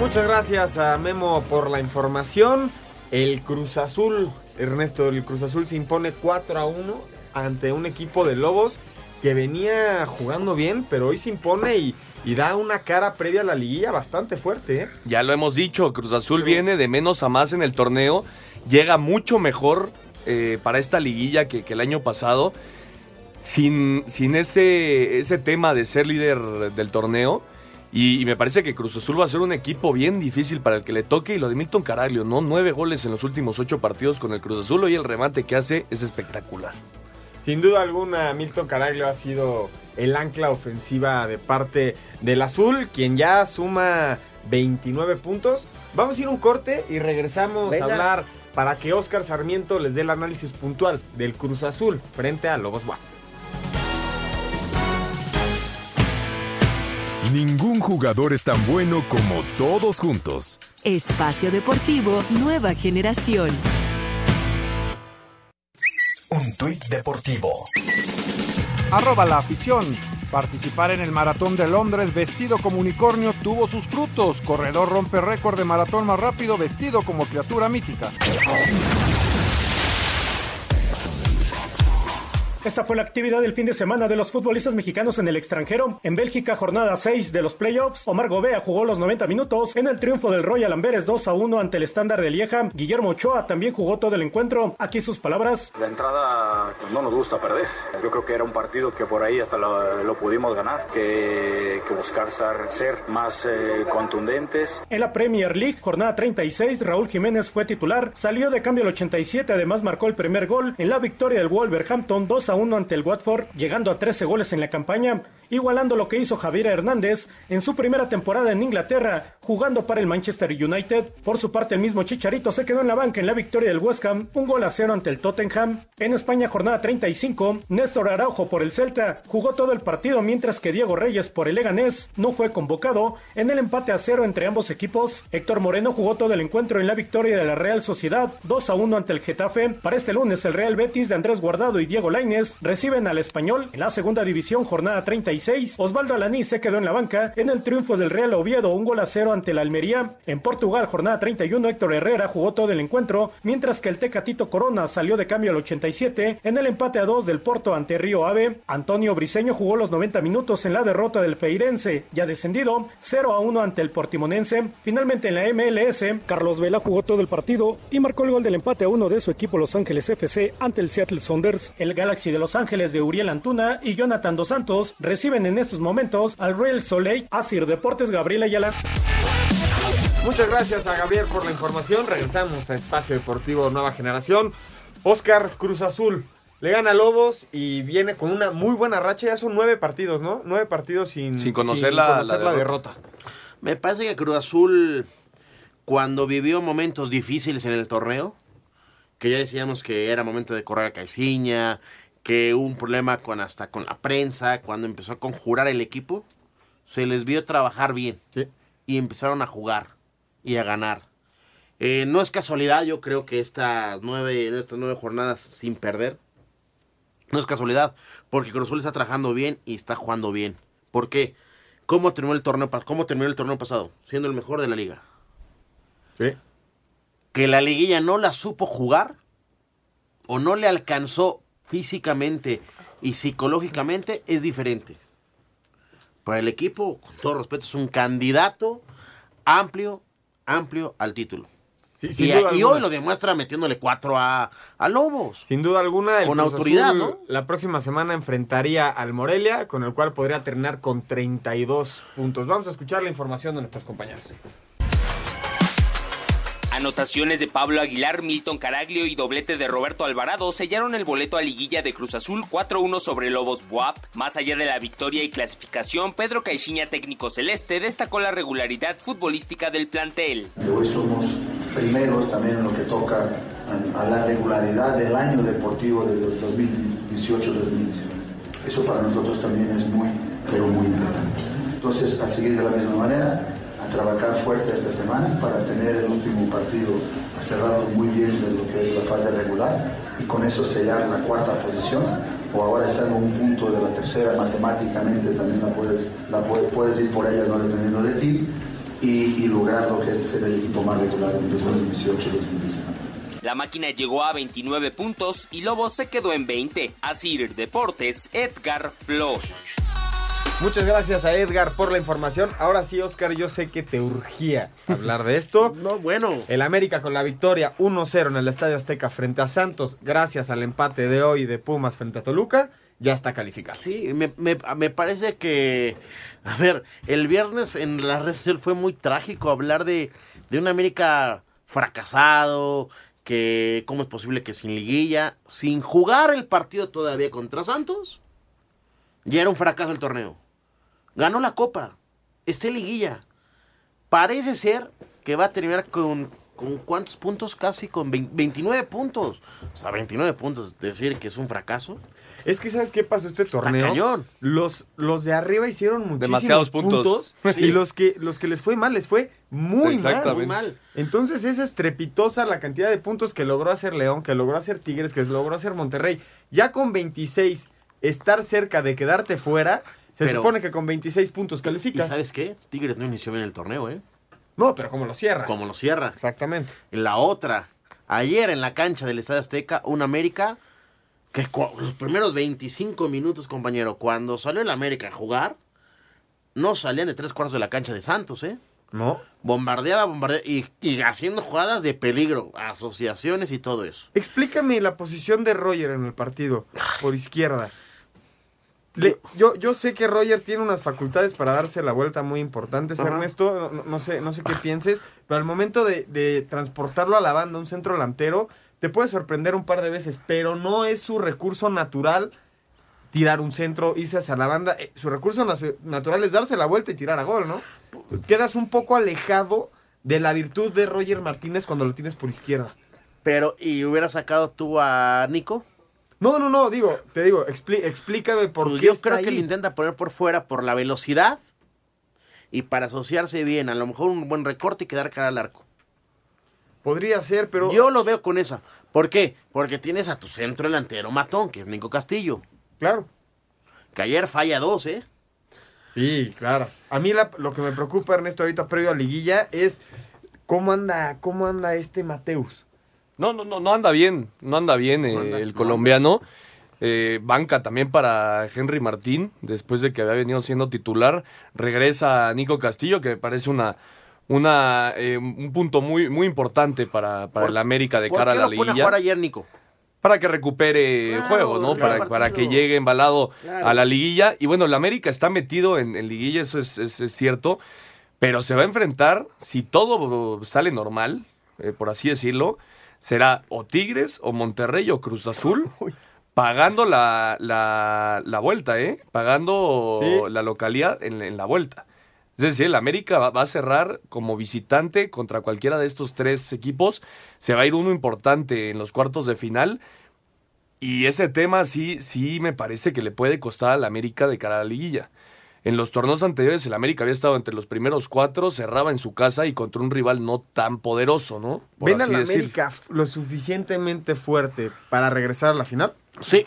Muchas gracias a Memo por la información. El Cruz Azul, Ernesto, el Cruz Azul se impone 4 a 1 ante un equipo de Lobos que venía jugando bien, pero hoy se impone y, y da una cara previa a la liguilla bastante fuerte. ¿eh? Ya lo hemos dicho, Cruz Azul viene de menos a más en el torneo, llega mucho mejor eh, para esta liguilla que, que el año pasado, sin, sin ese, ese tema de ser líder del torneo. Y, y me parece que Cruz Azul va a ser un equipo bien difícil para el que le toque. Y lo de Milton Caraglio, ¿no? Nueve goles en los últimos ocho partidos con el Cruz Azul. Y el remate que hace es espectacular. Sin duda alguna, Milton Caraglio ha sido el ancla ofensiva de parte del azul, quien ya suma 29 puntos. Vamos a ir un corte y regresamos a hablar para que Oscar Sarmiento les dé el análisis puntual del Cruz Azul frente a Lobos Guap. Ningún jugador es tan bueno como todos juntos. Espacio Deportivo Nueva Generación. Un tuit deportivo. Arroba la afición. Participar en el Maratón de Londres vestido como unicornio tuvo sus frutos. Corredor rompe récord de maratón más rápido vestido como criatura mítica. Esta fue la actividad del fin de semana de los futbolistas mexicanos en el extranjero. En Bélgica, jornada 6 de los playoffs, Omar Gobea jugó los 90 minutos en el triunfo del Royal Amberes 2 a 1 ante el estándar de Lieja. Guillermo Ochoa también jugó todo el encuentro. Aquí sus palabras. La entrada pues, no nos gusta perder. Yo creo que era un partido que por ahí hasta lo, lo pudimos ganar, que, que buscar ser, más eh, contundentes. En la Premier League, jornada 36, Raúl Jiménez fue titular, salió de cambio al 87, además marcó el primer gol en la victoria del Wolverhampton 2 a 1 ante el Watford, llegando a 13 goles en la campaña, igualando lo que hizo Javier Hernández en su primera temporada en Inglaterra, jugando para el Manchester United. Por su parte, el mismo Chicharito se quedó en la banca en la victoria del West Ham, un gol a cero ante el Tottenham. En España, jornada 35, Néstor Araujo por el Celta jugó todo el partido, mientras que Diego Reyes por el Leganés no fue convocado en el empate a cero entre ambos equipos. Héctor Moreno jugó todo el encuentro en la victoria de la Real Sociedad 2 a 1 ante el Getafe. Para este lunes, el Real Betis de Andrés Guardado y Diego Lainez reciben al español en la segunda división, jornada 36. Osvaldo Alaní se quedó en la banca en el triunfo del Real Oviedo, un gol a cero ante la Almería. En Portugal, jornada 31, Héctor Herrera jugó todo el encuentro, mientras que el Tecatito Corona salió de cambio al 87 en el empate a 2 del Porto ante Río Ave. Antonio Briseño jugó los 90 minutos en la derrota del Feirense, ya descendido, 0 a 1 ante el Portimonense. Finalmente en la MLS, Carlos Vela jugó todo el partido y marcó el gol del empate a 1 de su equipo Los Ángeles FC ante el Seattle Sounders. El Galaxy de Los Ángeles de Uriel Antuna y Jonathan Dos Santos reciben en estos momentos al Real Soleil Asir Deportes Gabriel Ayala. Muchas gracias a Gabriel por la información. Regresamos a Espacio Deportivo Nueva Generación. Oscar Cruz Azul le gana a Lobos y viene con una muy buena racha. Ya son nueve partidos, ¿no? Nueve partidos sin, Sin conocer la- la derrota. Me parece que Cruz Azul, cuando vivió momentos difíciles en el torneo, que ya decíamos que era momento de correr a Caiciña, que hubo un problema con hasta con la prensa, cuando empezó a conjurar el equipo, se les vio trabajar bien. Y empezaron a jugar y a ganar. Eh, no es casualidad, yo creo que estas nueve, estas nueve jornadas sin perder, no es casualidad, porque Cruz Azul está trabajando bien y está jugando bien. ¿Por qué? ¿Cómo terminó el torneo, cómo terminó el torneo pasado? Siendo el mejor de la liga. Sí. Que la liguilla no la supo jugar o no le alcanzó físicamente y psicológicamente es diferente. Para el equipo, con todo respeto, es un candidato amplio, amplio al título. Sí, y, y hoy lo demuestra metiéndole cuatro a, a Lobos. Sin duda alguna, el Con Cruz autoridad, Azul ¿no? La próxima semana enfrentaría al Morelia, con el cual podría terminar con 32 puntos. Vamos a escuchar la información de nuestros compañeros. Anotaciones de Pablo Aguilar, Milton Caraglio y doblete de Roberto Alvarado sellaron el boleto a liguilla de Cruz Azul 4-1 sobre Lobos Buap. Más allá de la victoria y clasificación, Pedro Caixinha, técnico celeste, destacó la regularidad futbolística del plantel. hoy somos primeros también en lo que toca a la regularidad del año deportivo del 2018-2019. Eso para nosotros también es muy, pero muy importante. Entonces, a seguir de la misma manera, a trabajar fuerte esta semana para tener el último partido cerrado muy bien de lo que es la fase regular y con eso sellar la cuarta posición o ahora estar en un punto de la tercera matemáticamente también la puedes, la puedes, puedes ir por ella no dependiendo de ti y, y lograr lo que es ser el equipo más regular en 2018-2019. La máquina llegó a 29 puntos y Lobos se quedó en 20. Asir Deportes, Edgar Flores. Muchas gracias a Edgar por la información. Ahora sí, Oscar, yo sé que te urgía hablar de esto. <laughs> No, bueno. El América con la victoria 1-0 en el Estadio Azteca frente a Santos, gracias al empate de hoy de Pumas frente a Toluca, ya está calificado. Sí, me, me- me parece que, a ver, el viernes en la red social fue muy trágico hablar de, de un América fracasado, que cómo es posible que sin liguilla, sin jugar el partido todavía contra Santos, ya era un fracaso el torneo. Ganó la copa, está en liguilla. Parece ser que va a terminar con, con cuántos puntos, casi con vein- 29 puntos. O sea, 29 puntos, decir que es un fracaso. Es que ¿sabes qué pasó este torneo? cañón. Los, los de arriba hicieron muchísimos Demasiados puntos. <laughs> Sí. y los que, los que les fue mal les fue muy mal, Exactamente. muy mal. Entonces es estrepitosa la cantidad de puntos que logró hacer León, que logró hacer Tigres, que logró hacer Monterrey. Ya con 26 estar cerca de quedarte fuera, se Pero- supone que con 26 puntos ¿Y calificas. sabes qué? Tigres no inició bien el torneo, ¿eh? No, pero como lo cierra. Como lo cierra. Exactamente. La otra, ayer en la cancha del Estadio Azteca, un América que los primeros 25 minutos, compañero, cuando salió el América a jugar, no salían de tres cuartos de la cancha de Santos, ¿eh? ¿No? Bombardeaba, bombardeaba y, y haciendo jugadas de peligro, asociaciones y todo eso. Explícame la posición de Roger en el partido, por izquierda. Le- yo, yo sé que Roger tiene unas facultades para darse la vuelta muy importantes, Ajá. Ernesto. No, no sé, no sé qué pienses, pero al momento de, de transportarlo a la banda, un centro delantero, te puede sorprender un par de veces, pero no es su recurso natural tirar un centro, irse hacia la banda. Eh, Su recurso natural es darse la vuelta y tirar a gol, ¿no? Pues quedas un poco alejado de la virtud de Roger Martínez cuando lo tienes por izquierda. Pero, ¿y hubieras sacado tú a Nico? No, no, no, digo, te digo, explícame por Pues qué yo está creo que le intenta poner por fuera por la velocidad y para asociarse bien, a lo mejor un buen recorte y quedar cara al arco. Podría ser, pero... Yo lo veo con esa. ¿Por qué? Porque tienes a tu centro delantero matón, que es Nico Castillo. Claro. Que ayer falla dos, ¿eh? Sí, claro. A mí la- lo que me preocupa, Ernesto, ahorita previo a liguilla, es cómo anda, cómo anda este Mateus. No, no, no, no anda bien, no anda bien eh, el colombiano. Eh, banca también para Henry Martín, después de que había venido siendo titular. Regresa Nico Castillo, que me parece una, una, eh, un punto muy, muy importante para, para ¿Por- el América de ¿Por cara a la lo liguilla. jugar ayer, Nico? Para que recupere el juego, ¿no? claro, Para, para que llegue embalado Claro. a la liguilla. Y bueno, el América está metido en, en liguilla, eso es, es- es cierto. Pero se va a enfrentar, si todo sale normal, eh, por así decirlo, será o Tigres, o Monterrey, o Cruz Azul, <laughs> pagando la, la, la vuelta, ¿eh? Pagando Sí. la localidad en, en la vuelta. Es decir, el América va, va a cerrar como visitante contra cualquiera de estos tres equipos. Se va a ir uno importante en los cuartos de final. Y ese tema sí, sí me parece que le puede costar al América de cara a la liguilla. En los torneos anteriores el América había estado entre los primeros cuatro, cerraba en su casa y contra un rival no tan poderoso, ¿no? Por ¿Ven a así la decir. América lo suficientemente fuerte para regresar a la final? Sí.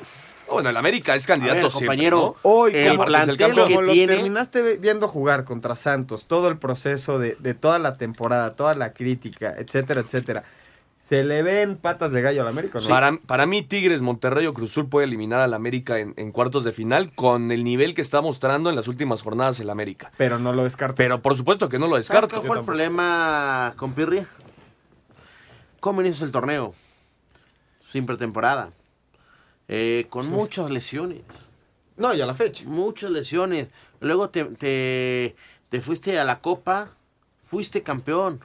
Bueno, el América es candidato ver, siempre, compañero, ¿no? Hoy, El como, plantel como que lo tiene- terminaste viendo jugar contra Santos, todo el proceso de, de toda la temporada, toda la crítica, etcétera, etcétera. ¿Se le ven patas de gallo al América o no? Para, para mí, Tigres, Monterrey o Cruzul puede eliminar al América en, en cuartos de final con el nivel que está mostrando en las últimas jornadas el América. Pero no lo descarto. Pero por supuesto que no lo ¿Sabes descarto. cuál fue el problema con Pirri? ¿Cómo inicias el torneo? Sin pretemporada. Eh, con muchas lesiones. No, ya la fecha. Muchas lesiones. Luego te, te, te fuiste a la Copa, fuiste campeón.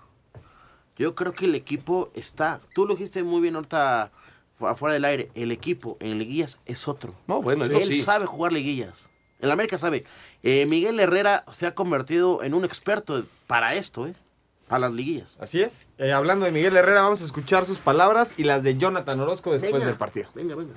Yo creo que el equipo está. Tú lo dijiste muy bien ahorita fu- afuera del aire. El equipo en liguillas es otro. No, bueno, eso Él sí. sabe jugar liguillas. El América sabe. Eh, Miguel Herrera se ha convertido en un experto para esto, ¿eh? Para las liguillas. Así es. Eh, hablando de Miguel Herrera, vamos a escuchar sus palabras y las de Jonathan Orozco después Venga. del partido. Venga, venga.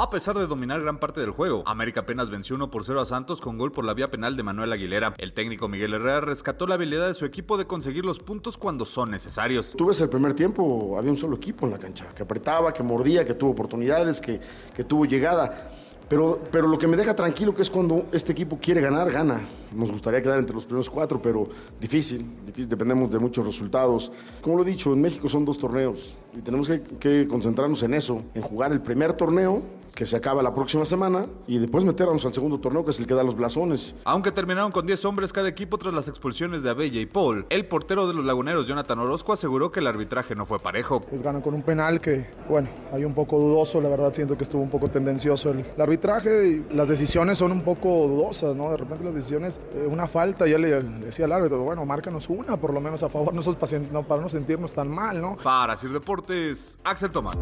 A pesar de dominar gran parte del juego, América apenas venció 1 por 0 a Santos con gol por la vía penal de Manuel Aguilera. El técnico Miguel Herrera rescató la habilidad de su equipo de conseguir los puntos cuando son necesarios. Tú ves el primer tiempo, había un solo equipo en la cancha, que apretaba, que mordía, que tuvo oportunidades, que, que tuvo llegada. Pero, pero lo que me deja tranquilo que es cuando este equipo quiere ganar, gana. Nos gustaría quedar entre los primeros cuatro, pero difícil, difícil, dependemos de muchos resultados. Como lo he dicho, en México son dos torneos y tenemos que, que concentrarnos en eso, en jugar el primer torneo, que se acaba la próxima semana, y después meternos al segundo torneo, que es el que da los blasones. Aunque terminaron con 10 hombres cada equipo tras las expulsiones de Abella y Paul, el portero de los laguneros Jonathan Orozco aseguró que el arbitraje no fue parejo. Pues ganan con un penal que, bueno, hay un poco dudoso, la verdad siento que estuvo un poco tendencioso el, el arbitraje y las decisiones son un poco dudosas, ¿no? De repente las decisiones, eh, una falta, ya le, le decía al árbitro, bueno, márcanos una por lo menos a favor, nosotros para, no, para no sentirnos tan mal, ¿no? Para Sir Deportes, Axel Tomás.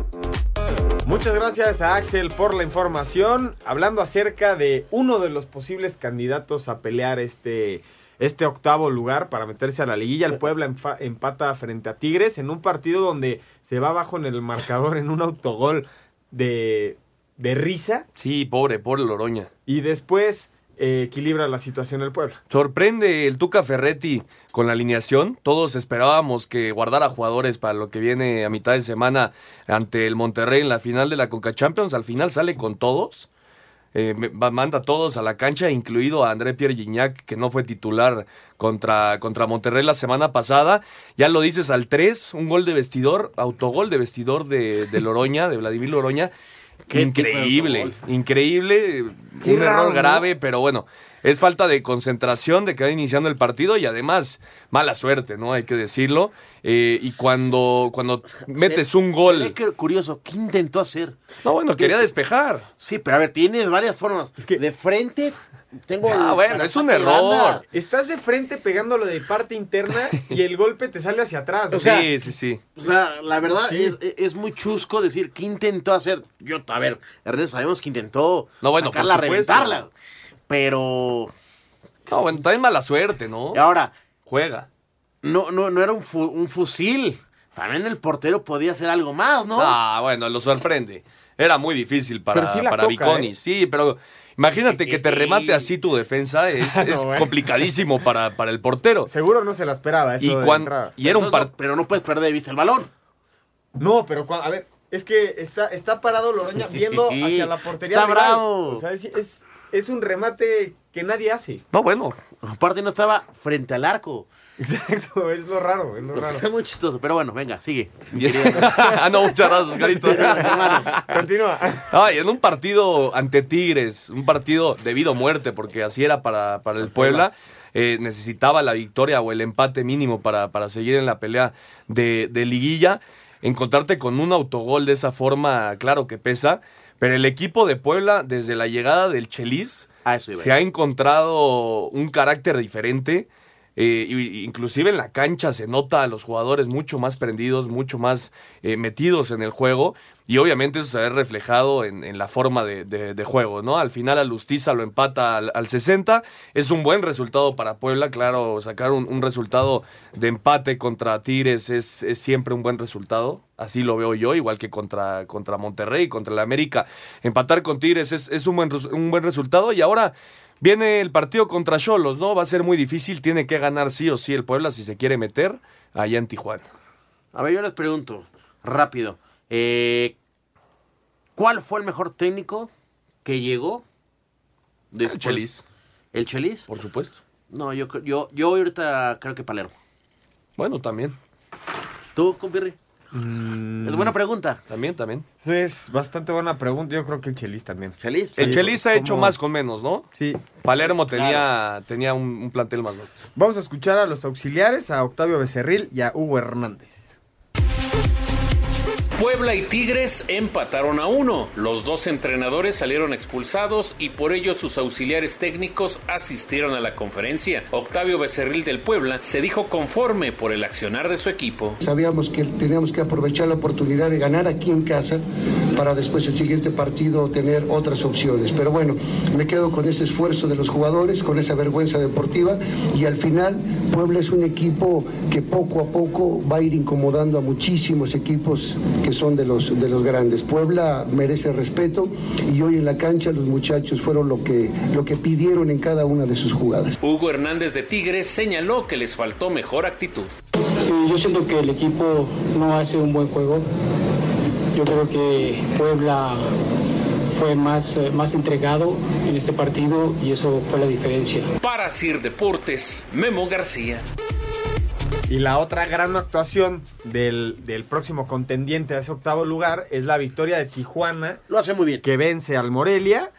Muchas gracias a Axel por la información. Hablando acerca de uno de los posibles candidatos a pelear este, este octavo lugar para meterse a la liguilla, el Puebla enfa- empata frente a Tigres en un partido donde se va abajo en el marcador en un autogol de de risa. Sí, pobre, pobre Loroña. Y después eh, equilibra la situación el Puebla. Sorprende el Tuca Ferretti con la alineación. Todos esperábamos que guardara jugadores para lo que viene a mitad de semana ante el Monterrey en la final de la Conca Champions. Al final sale con todos. Eh, manda a todos a la cancha, incluido a André Pierre Gignac, que no fue titular contra, contra Monterrey la semana pasada. Ya lo dices al 3, un gol de vestidor, autogol de vestidor de, de Loroña, de Vladimir Loroña. Increíble, increíble. un error grave, pero bueno, es falta de concentración de que va iniciando el partido y además mala suerte, ¿no? Hay que decirlo. Eh, y cuando, cuando metes un gol. Se ve curioso, ¿qué intentó hacer? No, bueno, quería despejar. Sí, pero a ver, tienes varias formas. Es que de frente tengo. Ah, bueno, es un error. Estás de frente pegándolo de parte interna <laughs> y el golpe te sale hacia atrás. O sea, sí, sí, sí. O sea, la verdad es, es, muy chusco decir qué intentó hacer. Yo, a ver, Ernesto, sabemos que intentó no, bueno, sacarla, reventarla. Pero. No, bueno, también mala suerte, ¿no? Y ahora. Juega. No, no, no era un, un fusil. También el portero podía hacer algo más, ¿no? Ah, bueno, lo sorprende. Era muy difícil para, sí para ¿eh? Sí, pero imagínate que te remate así tu defensa. <laughs> Es, es complicadísimo para, para el portero. Seguro no se la esperaba eso y, de y era un Pero no puedes perder de vista el balón. No, pero a ver, es que está, está parado Loroña viendo <laughs> hacia la portería. Está bravo. O sea, es, es un remate que nadie hace. No, bueno. Aparte no estaba frente al arco. Exacto, es lo raro, es lo raro. Es muy chistoso, pero bueno, venga, sigue. <laughs> ah, <laughs> no, muchas gracias, Carito. Continúa. Ay, en un partido ante Tigres, un partido debido a muerte, porque así era para, para el Puebla. Eh, necesitaba la victoria o el empate mínimo para, para seguir en la pelea de, de liguilla. Encontrarte con un autogol de esa forma, claro que pesa. Pero el equipo de Puebla, desde la llegada del Chelis, se ha encontrado un carácter diferente. Eh, inclusive en la cancha se nota a los jugadores mucho más prendidos, mucho más eh, metidos en el juego. Y obviamente eso se ve reflejado en, la forma de, juego, ¿no? Al final Alustiza lo empata al, 60, es un buen resultado para Puebla, claro, sacar un, resultado de empate contra Tigres es, es, siempre un buen resultado, así lo veo yo, igual que contra, contra Monterrey, contra el América, empatar con Tigres es, es un, buen, un buen resultado. Y ahora... Viene el partido contra Cholos, ¿no? Va a ser muy difícil, tiene que ganar sí o sí el Puebla si se quiere meter allá en Tijuana. A ver, yo les pregunto, rápido. Eh, ¿Cuál fue el mejor técnico que llegó? Después? El Chelis. ¿El Chelis? Por supuesto. No, yo, yo, yo ahorita creo que Palermo. Bueno, también. ¿Tú, compirri? Es buena pregunta. También, también. Es bastante buena pregunta. Yo creo que el Chelis también. ¿Chelis? El Chelis ha hecho más con menos, ¿no? Sí. Palermo tenía, tenía un, plantel más vasto. Vamos a escuchar a los auxiliares, a Octavio Becerril y a Hugo Hernández. Puebla y Tigres empataron a uno. Los dos entrenadores salieron expulsados y por ello sus auxiliares técnicos asistieron a la conferencia. Octavio Becerril del Puebla se dijo conforme por el accionar de su equipo. Sabíamos que teníamos que aprovechar la oportunidad de ganar aquí en casa para después el siguiente partido tener otras opciones. Pero bueno, me quedo con ese esfuerzo de los jugadores, con esa vergüenza deportiva y al final Puebla es un equipo que poco a poco va a ir incomodando a muchísimos equipos que son de los, de los grandes. Puebla merece respeto y hoy en la cancha los muchachos fueron lo que, lo que pidieron en cada una de sus jugadas. Hugo Hernández de Tigres señaló que les faltó mejor actitud. yo siento que el equipo no hace un buen juego. Yo creo que Puebla fue más, eh, más entregado en este partido y eso fue la diferencia. Para Sir Deportes, Memo García. Y la otra gran actuación del, próximo contendiente a ese octavo lugar es la victoria de Tijuana. Lo hace muy bien. Que vence al Morelia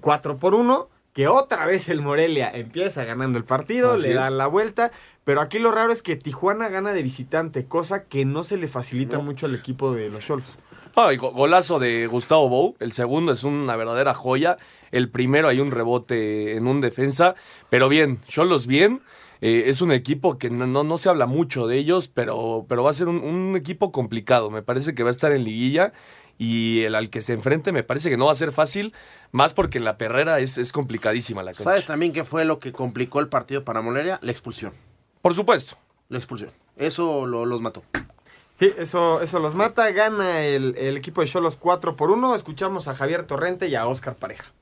4 por 1. Que otra vez el Morelia empieza ganando el partido, le dan la vuelta. Pero aquí lo raro es que Tijuana gana de visitante, cosa que no se le facilita mucho al equipo de los Cholos. golazo de Gustavo Bou. El segundo es una verdadera joya. El primero hay un rebote en un defensa. Pero bien, Cholos bien. Eh, es un equipo que no, no, se habla mucho de ellos, pero, pero va a ser un, equipo complicado. Me parece que va a estar en liguilla y el al que se enfrente me parece que no va a ser fácil, más porque en la perrera es, es complicadísima la cancha. ¿Sabes también qué fue lo que complicó el partido para Moleria? La expulsión. Por supuesto. La expulsión. Eso lo, los mató. Sí, eso, eso los mata. Gana el, el equipo de Cholos 4 por 1. Escuchamos a Javier Torrente y a Oscar Pareja.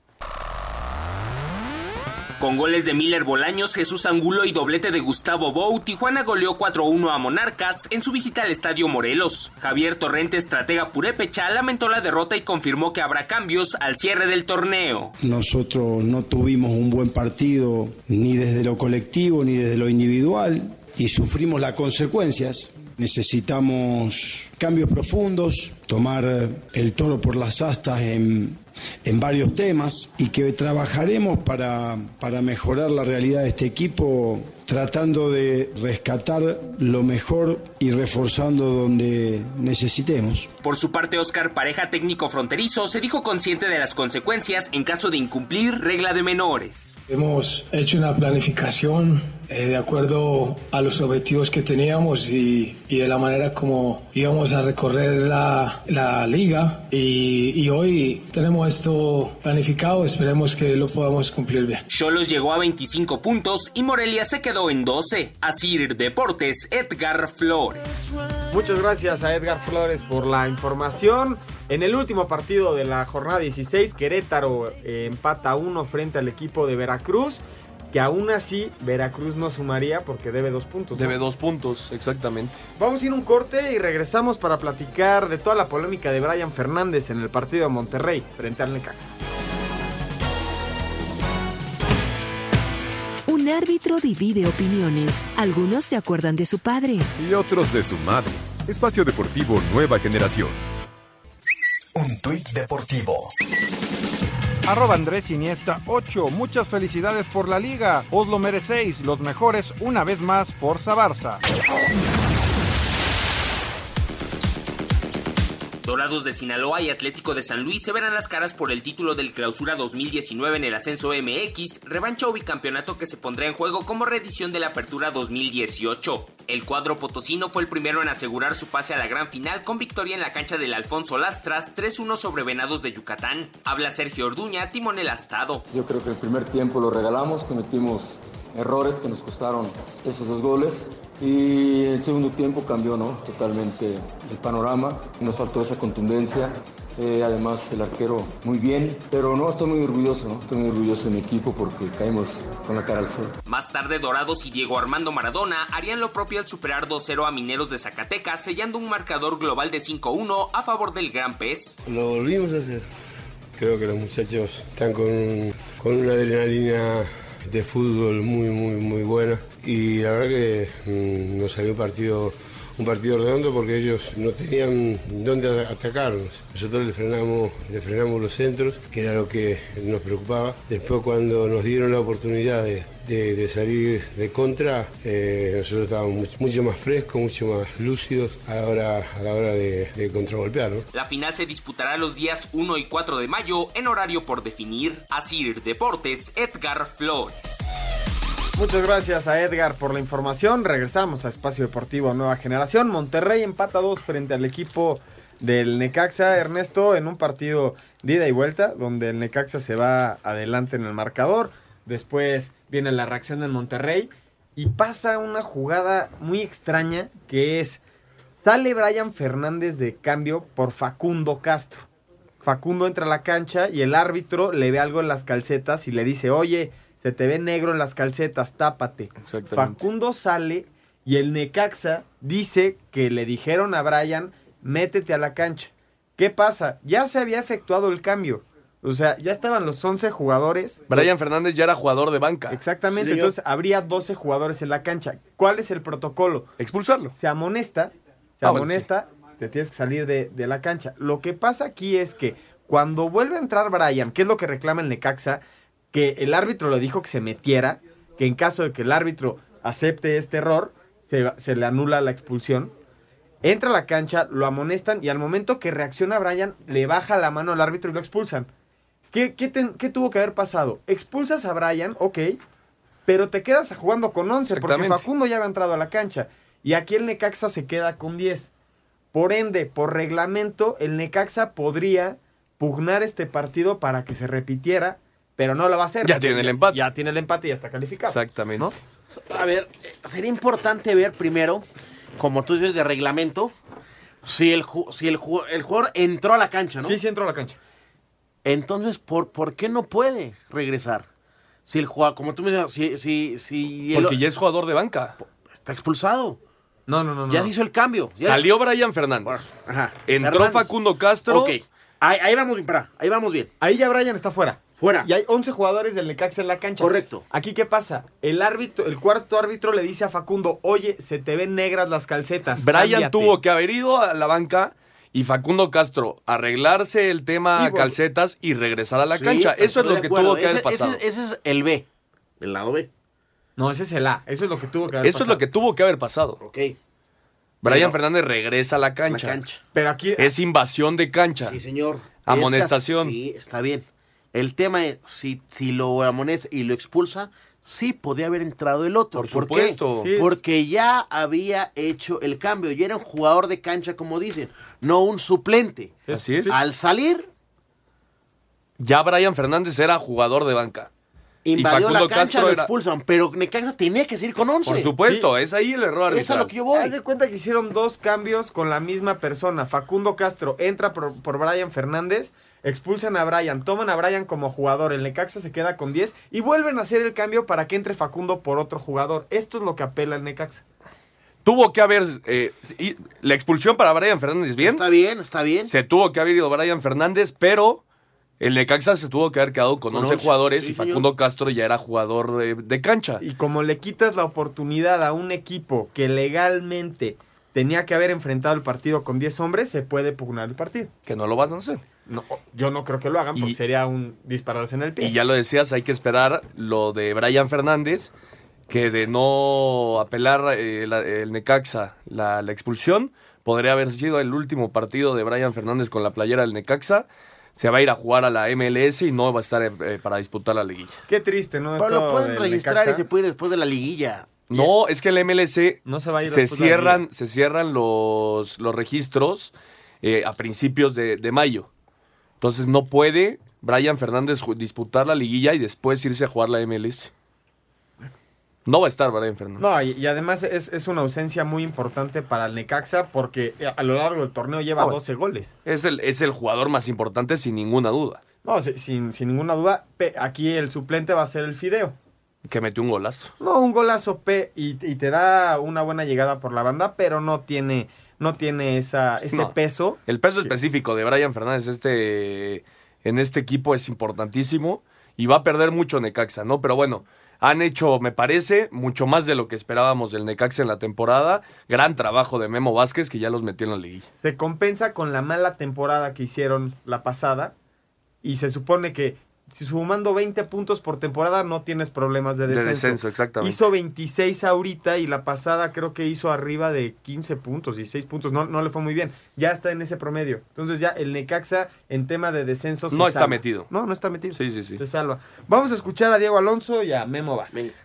Con goles de Miller Bolaños, Jesús Angulo y doblete de Gustavo Bou, Tijuana goleó 4-1 a Monarcas en su visita al Estadio Morelos. Javier Torrente, estratega purépecha, lamentó la derrota y confirmó que habrá cambios al cierre del torneo. Nosotros no tuvimos un buen partido ni desde lo colectivo ni desde lo individual y sufrimos las consecuencias. Necesitamos cambios profundos, tomar el toro por las astas en, en varios temas y que trabajaremos para, para mejorar la realidad de este equipo tratando de rescatar lo mejor y reforzando donde necesitemos. Por su parte, Oscar Pareja, técnico fronterizo, se dijo consciente de las consecuencias en caso de incumplir regla de menores. Hemos hecho una planificación eh, de acuerdo a los objetivos que teníamos y, y, de la manera como íbamos a recorrer la, la liga y, y, hoy tenemos esto planificado, esperemos que lo podamos cumplir bien. Cholos llegó a 25 puntos y Morelia se quedó en 12. Asir Deportes, Edgar Flores. Muchas gracias a Edgar Flores por la información. En el último partido de la jornada 16, Querétaro eh, empata 1 frente al equipo de Veracruz que aún así Veracruz no sumaría porque debe dos puntos. Debe dos puntos, exactamente. Vamos a ir un corte y regresamos para platicar de toda la polémica de Brian Fernández en el partido de Monterrey frente al Necaxa. Un árbitro divide opiniones. Algunos se acuerdan de su padre. Y otros de su madre. Espacio Deportivo Nueva Generación. Un tuit deportivo. Arroba Andrés Iniesta 8. Muchas felicidades por la liga. Os lo merecéis. Los mejores una vez más. Forza Barça. Dorados de Sinaloa y Atlético de San Luis se verán las caras por el título del Clausura 2019 en el Ascenso MX, revancha o bicampeonato que se pondrá en juego como reedición de la Apertura 2018. El cuadro potosino fue el primero en asegurar su pase a la gran final con victoria en la cancha del Alfonso Lastras 3-1 sobre Venados de Yucatán. Habla Sergio Orduña, timonel astado. Yo creo que el primer tiempo lo regalamos, cometimos errores que nos costaron esos dos goles y el segundo tiempo cambió ¿no? totalmente el panorama, nos faltó esa contundencia. Eh, además el arquero muy bien, pero no, estoy muy orgulloso, ¿no? estoy muy orgulloso de mi equipo porque caímos con la cara al sol. Más tarde Dorados y Diego Armando Maradona harían lo propio al superar 2-0 a Mineros de Zacatecas, sellando un marcador global de 5-1 a favor del Gran Pez. Lo volvimos a hacer. Creo que los muchachos están con, con una adrenalina de fútbol muy, muy, muy buena. Y la verdad que mmm, nos salió un partido, un partido redondo porque ellos no tenían dónde atacarnos. Nosotros le frenamos, le frenamos los centros, que era lo que nos preocupaba. Después cuando nos dieron la oportunidad de, de, de salir de contra, eh, nosotros estábamos mucho, mucho, más frescos, mucho más lúcidos a la hora, a la hora de, de contragolpear. ¿no? La final se disputará los días 1 y 4 de mayo en horario por definir. Asir Deportes, Edgar Flores. Muchas gracias a Edgar por la información. Regresamos a Espacio Deportivo Nueva Generación. Monterrey empata 2 frente al equipo del Necaxa, Ernesto, en un partido de ida y vuelta, donde el Necaxa se va adelante en el marcador. Después viene la reacción del Monterrey y pasa una jugada muy extraña que es, sale Brian Fernández de cambio por Facundo Castro. Facundo entra a la cancha y el árbitro le ve algo en las calcetas y le dice, oye, se te ve negro en las calcetas, tápate. Facundo sale y el Necaxa dice que le dijeron a Brian, métete a la cancha. ¿Qué pasa? Ya se había efectuado el cambio. O sea, ya estaban los 11 jugadores. Brian Fernández ya era jugador de banca. Exactamente, sí, entonces habría 12 jugadores en la cancha. ¿Cuál es el protocolo? Expulsarlo. Se amonesta, se Ah, amonesta, bueno, sí. te tienes que salir de, de, la cancha. Lo que pasa aquí es que cuando vuelve a entrar Brian, que es lo que reclama el Necaxa, que el árbitro le dijo que se metiera, que en caso de que el árbitro acepte este error, se, se le anula la expulsión. Entra a la cancha, lo amonestan y al momento que reacciona Brian, le baja la mano al árbitro y lo expulsan. ¿Qué, qué, te, ¿Qué, tuvo que haber pasado? Expulsas a Brian, ok, pero te quedas jugando con 11 porque Facundo ya había entrado a la cancha. Y aquí el Necaxa se queda con 10. Por ende, por reglamento, el Necaxa podría pugnar este partido para que se repitiera, pero no lo va a hacer. Ya tiene el empate. Ya tiene el empate y ya está calificado. Exactamente. ¿no? A ver, sería importante ver primero, como tú dices de reglamento, Si el, si el jugador entró a la cancha, ¿no? Sí, sí entró a la cancha. Entonces, ¿por, ¿por qué no puede regresar? Si el jugador, como tú me dices, si, si, si el- Porque ya es jugador de banca. está expulsado. No, no, no. Ya no. se hizo el cambio. Ya- Salió Brian Fernández. Ajá. Entró Fernández. Facundo Castro. Ok. Ahí, ahí vamos bien, para, ahí vamos bien. Ahí ya Brian está fuera. Fuera. Y hay 11 jugadores del Necaxa en la cancha. Correcto. Aquí, ¿qué pasa? El árbitro, el cuarto árbitro le dice a Facundo, oye, se te ven negras las calcetas. Brian cámbiate". tuvo que haber ido a la banca y Facundo Castro arreglarse el tema Y calcetas y regresar a la Sí, cancha. Eso es lo que tuvo que haber Ese- pasado. Ese, ese es el B, el lado B. No, ese es el A. Eso es lo que tuvo que haber Eso es lo pasado. que tuvo que haber pasado. Ok. Brian Pero- Fernández regresa a la cancha. La cancha. Pero aquí... Es invasión de cancha. Sí, señor. Amonestación. Es que- sí, está bien. El tema es, si, si lo amonesta y lo expulsa, sí podía haber entrado el otro. Por supuesto. Sí, Porque ya había hecho el cambio. Y era un jugador de cancha, como dicen, no un suplente. Así es. Al salir, Ya Brian Fernández era jugador de banca. invadió la Facundo cancha, Castro lo era- expulsan. Pero Necaxa tenía que seguir con 11. Por supuesto, es ahí el error Eso es arbitral. lo que yo voy. Haz de cuenta que hicieron dos cambios con la misma persona. Facundo Castro entra por, por Brian Fernández, expulsan a Brian, toman a Brian como jugador, el Necaxa se queda con 10 y vuelven a hacer el cambio para que entre Facundo por otro jugador. Esto es lo que apela el Necaxa. Tuvo que haber. eh, la expulsión para Brian Fernández, bien. Está bien, está bien. Se tuvo que haber ido Brian Fernández, pero el Necaxa se tuvo que haber quedado con Con 11 once, jugadores sí, y señor. Facundo Castro ya era jugador eh, de cancha. Y como le quitas la oportunidad a un equipo que legalmente tenía que haber enfrentado el partido con 10 hombres, se puede pugnar el partido. Que no lo vas a hacer. No, yo no creo que lo hagan porque Y- sería un dispararse en el pie. Y ya lo decías, hay que esperar lo de Brian Fernández, que de no apelar eh, la- el Necaxa la, la expulsión, podría haber sido el último partido de Brian Fernández con la playera del Necaxa. Se va a ir a jugar a la MLS y no va a estar eh, para disputar la liguilla. Qué triste, ¿no? Pero lo pueden registrar Necaxa. y se puede ir después de la liguilla. No, es que el MLC No se va a ir se cierran, se cierran los, los registros eh, a principios de, de mayo. Entonces no puede Brian Fernández disputar la liguilla y después irse a jugar la MLS. No va a estar Brian Fernández. No, y, y además es, es una ausencia muy importante para el Necaxa porque a lo largo del torneo lleva Ah, bueno. 12 goles. Es el, es el jugador más importante sin ninguna duda. No, si- sin, sin ninguna duda, aquí el suplente va a ser el Fideo. Que metió un golazo. No, un golazo P y, y te da una buena llegada por la banda, pero no tiene, no tiene esa, ese No. peso. El peso específico de Brian Fernández este, en este equipo es importantísimo y va a perder mucho Necaxa, ¿no? Pero bueno, han hecho, me parece, mucho más de lo que esperábamos del Necaxa en la temporada. Gran trabajo de Memo Vázquez que ya los metió en la liguilla. Se compensa con la mala temporada que hicieron la pasada y se supone que si sumando 20 puntos por temporada no tienes problemas de De descenso. descenso, exactamente. Hizo 26 ahorita y la pasada creo que hizo arriba de 15 puntos, 16 puntos. No, no le fue muy bien. Ya está en ese promedio. Entonces ya el Necaxa en tema de descenso se No está salva. metido. No, no está metido. Sí, sí, sí. Se salva. Vamos a escuchar a Diego Alonso y a Memo Vázquez.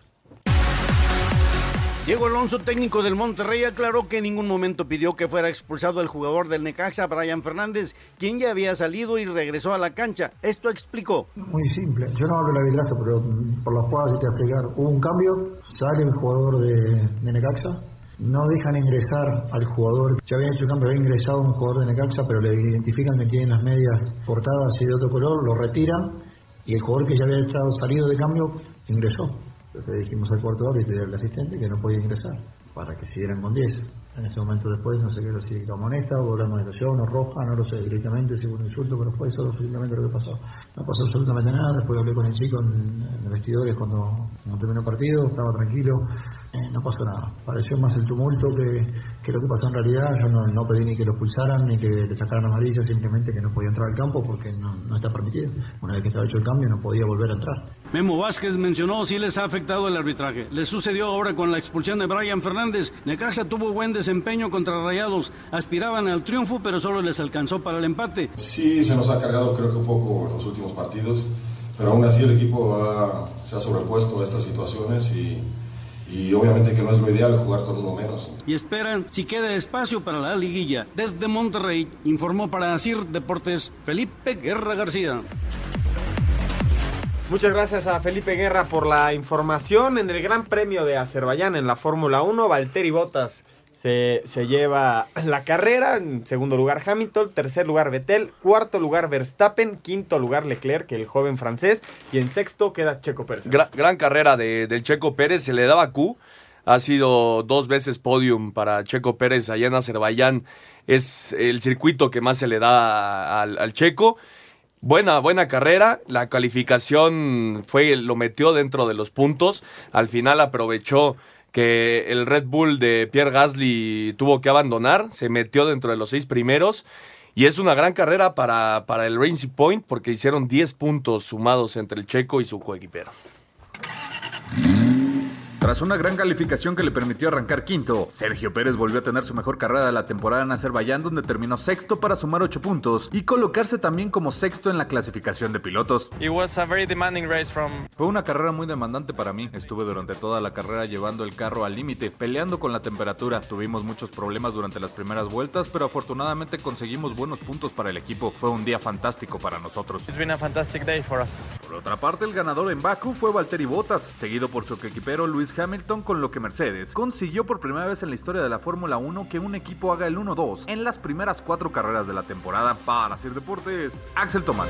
Diego Alonso, técnico del Monterrey, aclaró que en ningún momento pidió que fuera expulsado el jugador del Necaxa, Brian Fernández, quien ya había salido y regresó a la cancha. Esto explicó. Muy simple. Yo no hablo del arbitraje, pero por las jugadas sí te explicar. Hubo un cambio, sale el jugador de, de Necaxa, no dejan ingresar al jugador. Ya habían hecho cambio, había ingresado un jugador de Necaxa, pero le identifican que tiene las medias portadas y de otro color, lo retiran y el jugador que ya había estado salido de cambio ingresó. Entonces dijimos al cuarto árbitro y al asistente que no podía ingresar para que siguieran con 10. En ese momento después, no sé qué, si la moneta o la amonestación o roja, no lo sé directamente, si un insulto, pero fue eso simplemente lo que pasó. No pasó absolutamente nada, después hablé con el chico en, en vestidores cuando, cuando terminó el partido, estaba tranquilo, eh, no pasó nada. Pareció más el tumulto que, que lo que pasó en realidad, yo no, no pedí ni que lo expulsaran ni que le sacaran amarilla, simplemente que no podía entrar al campo porque no, no está permitido. Una vez que estaba hecho el cambio no podía volver a entrar. Memo Vázquez mencionó si les ha afectado el arbitraje. Le sucedió ahora con la expulsión de Brian Fernández. Necaxa tuvo buen desempeño contra Rayados. Aspiraban al triunfo, pero solo les alcanzó para el empate. Sí, se nos ha cargado creo que un poco en los últimos partidos, pero aún así el equipo ha- se ha sobrepuesto a estas situaciones y, y obviamente que no es lo ideal jugar con uno menos. Y esperan si queda espacio para la liguilla. Desde Monterrey, informó para Asir Deportes Felipe Guerra García. Muchas gracias a Felipe Guerra por la información en el Gran Premio de Azerbaiyán en la Fórmula 1. Valtteri Bottas se, se lleva la carrera. En segundo lugar Hamilton, tercer lugar Vettel, cuarto lugar Verstappen, quinto lugar Leclerc, el joven francés, y en sexto queda Checo Pérez. Gra- gran carrera de, del Checo Pérez, se le daba Q. Ha sido dos veces podium para Checo Pérez allá en Azerbaiyán. Es el circuito que más se le da al, al Checo. Buena, buena carrera. La calificación fue, lo metió dentro de los puntos. Al final aprovechó que el Red Bull de Pierre Gasly tuvo que abandonar. Se metió dentro de los seis primeros. Y es una gran carrera para, para el Racing Point porque hicieron 10 puntos sumados entre el Checo y su coequipero. Tras una gran calificación que le permitió arrancar quinto, Sergio Pérez volvió a tener su mejor carrera de la temporada en Azerbaiyán donde terminó sexto para sumar 8 puntos y colocarse también como sexto en la clasificación de pilotos. Fue una carrera muy demandante para mí. Estuve durante toda la carrera llevando el carro al límite, peleando con la temperatura. Tuvimos muchos problemas durante las primeras vueltas, pero afortunadamente conseguimos buenos puntos para el equipo. Fue un día fantástico para nosotros. Por otra parte, el ganador en Baku fue Valtteri Bottas, seguido por su equipero Luis Hamilton, con lo que Mercedes consiguió por primera vez en la historia de la Fórmula 1 que un equipo haga el 1-2 en las primeras cuatro carreras de la temporada. Para Sir Deportes, Axel Tomás.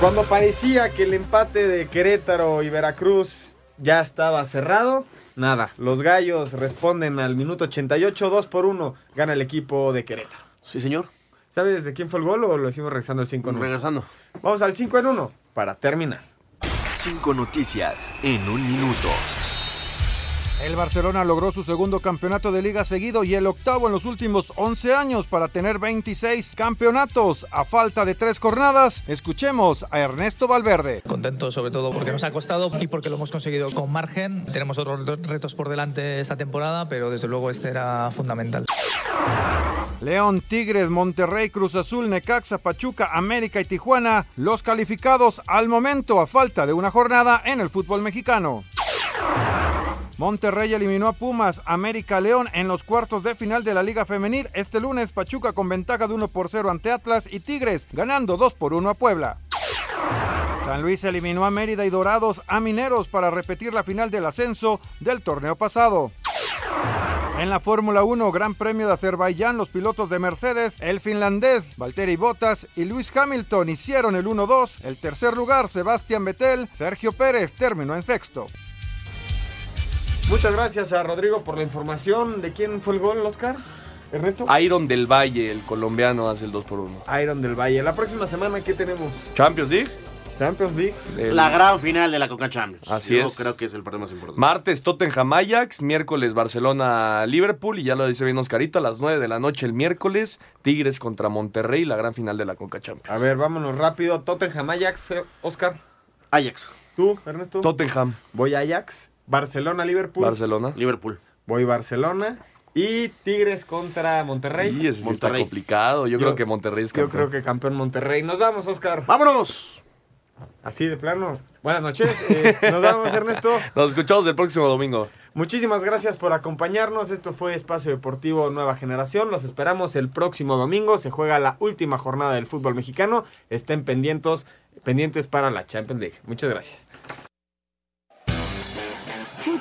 Cuando parecía que el empate de Querétaro y Veracruz ya estaba cerrado, nada. Los gallos responden al minuto 88, 2 por 1. Gana el equipo de Querétaro. Sí, señor. ¿Sabes de quién fue el gol o lo hicimos regresando el 5 en 1? Regresando. Vamos al 5 en 1 para terminar. Cinco noticias en un minuto. El Barcelona logró su segundo campeonato de liga seguido y el octavo en los últimos 11 años para tener 26 campeonatos. A falta de tres jornadas, escuchemos a Ernesto Valverde. Contento sobre todo porque nos ha costado y porque lo hemos conseguido con margen. Tenemos otros retos- retos por delante esta temporada, pero desde luego este era fundamental. León, Tigres, Monterrey, Cruz Azul, Necaxa, Pachuca, América y Tijuana, los calificados al momento a falta de una jornada en el fútbol mexicano. Monterrey eliminó a Pumas, América León en los cuartos de final de la Liga Femenil. Este lunes Pachuca con ventaja de 1 por 0 ante Atlas y Tigres ganando 2 por 1 a Puebla. San Luis eliminó a Mérida y Dorados a Mineros para repetir la final del ascenso del torneo pasado. En la Fórmula 1, Gran Premio de Azerbaiyán, los pilotos de Mercedes, el finlandés Valtteri Bottas y Lewis Hamilton hicieron el 1-2. El tercer lugar, Sebastián Vettel, Sergio Pérez terminó en sexto. Muchas gracias a Rodrigo por la información. ¿De quién fue el gol, Oscar? Ernesto. Iron del Valle, el colombiano, hace el 2 por 1 Iron del Valle. La próxima semana, ¿qué tenemos? Champions League. Champions League. El- La gran final de la Coca Champions. Así Yo es. creo que es el partido más importante. Martes Tottenham Ajax, miércoles Barcelona Liverpool y ya lo dice bien Oscarito, a las 9 de la noche el miércoles Tigres contra Monterrey, la gran final de la Conca Champions. A ver, vámonos rápido. Tottenham, Ajax, eh, Oscar. Ajax. ¿Tú, Ernesto? Tottenham. Voy Ajax. Barcelona, Liverpool. Barcelona. Liverpool. Voy Barcelona. Y Tigres contra Monterrey. Y ese sí está Monterrey. complicado. Yo, creo que Monterrey es Yo campeón. creo que campeón Monterrey. Nos vamos, Oscar. ¡Vámonos! Así de plano. Buenas noches. Eh, nos vamos, <laughs> Ernesto. Nos escuchamos el próximo domingo. Muchísimas gracias por acompañarnos. Esto fue Espacio Deportivo Nueva Generación. Los esperamos el próximo domingo. Se juega la última jornada del fútbol mexicano. Estén pendientes, pendientes para la Champions League. Muchas gracias.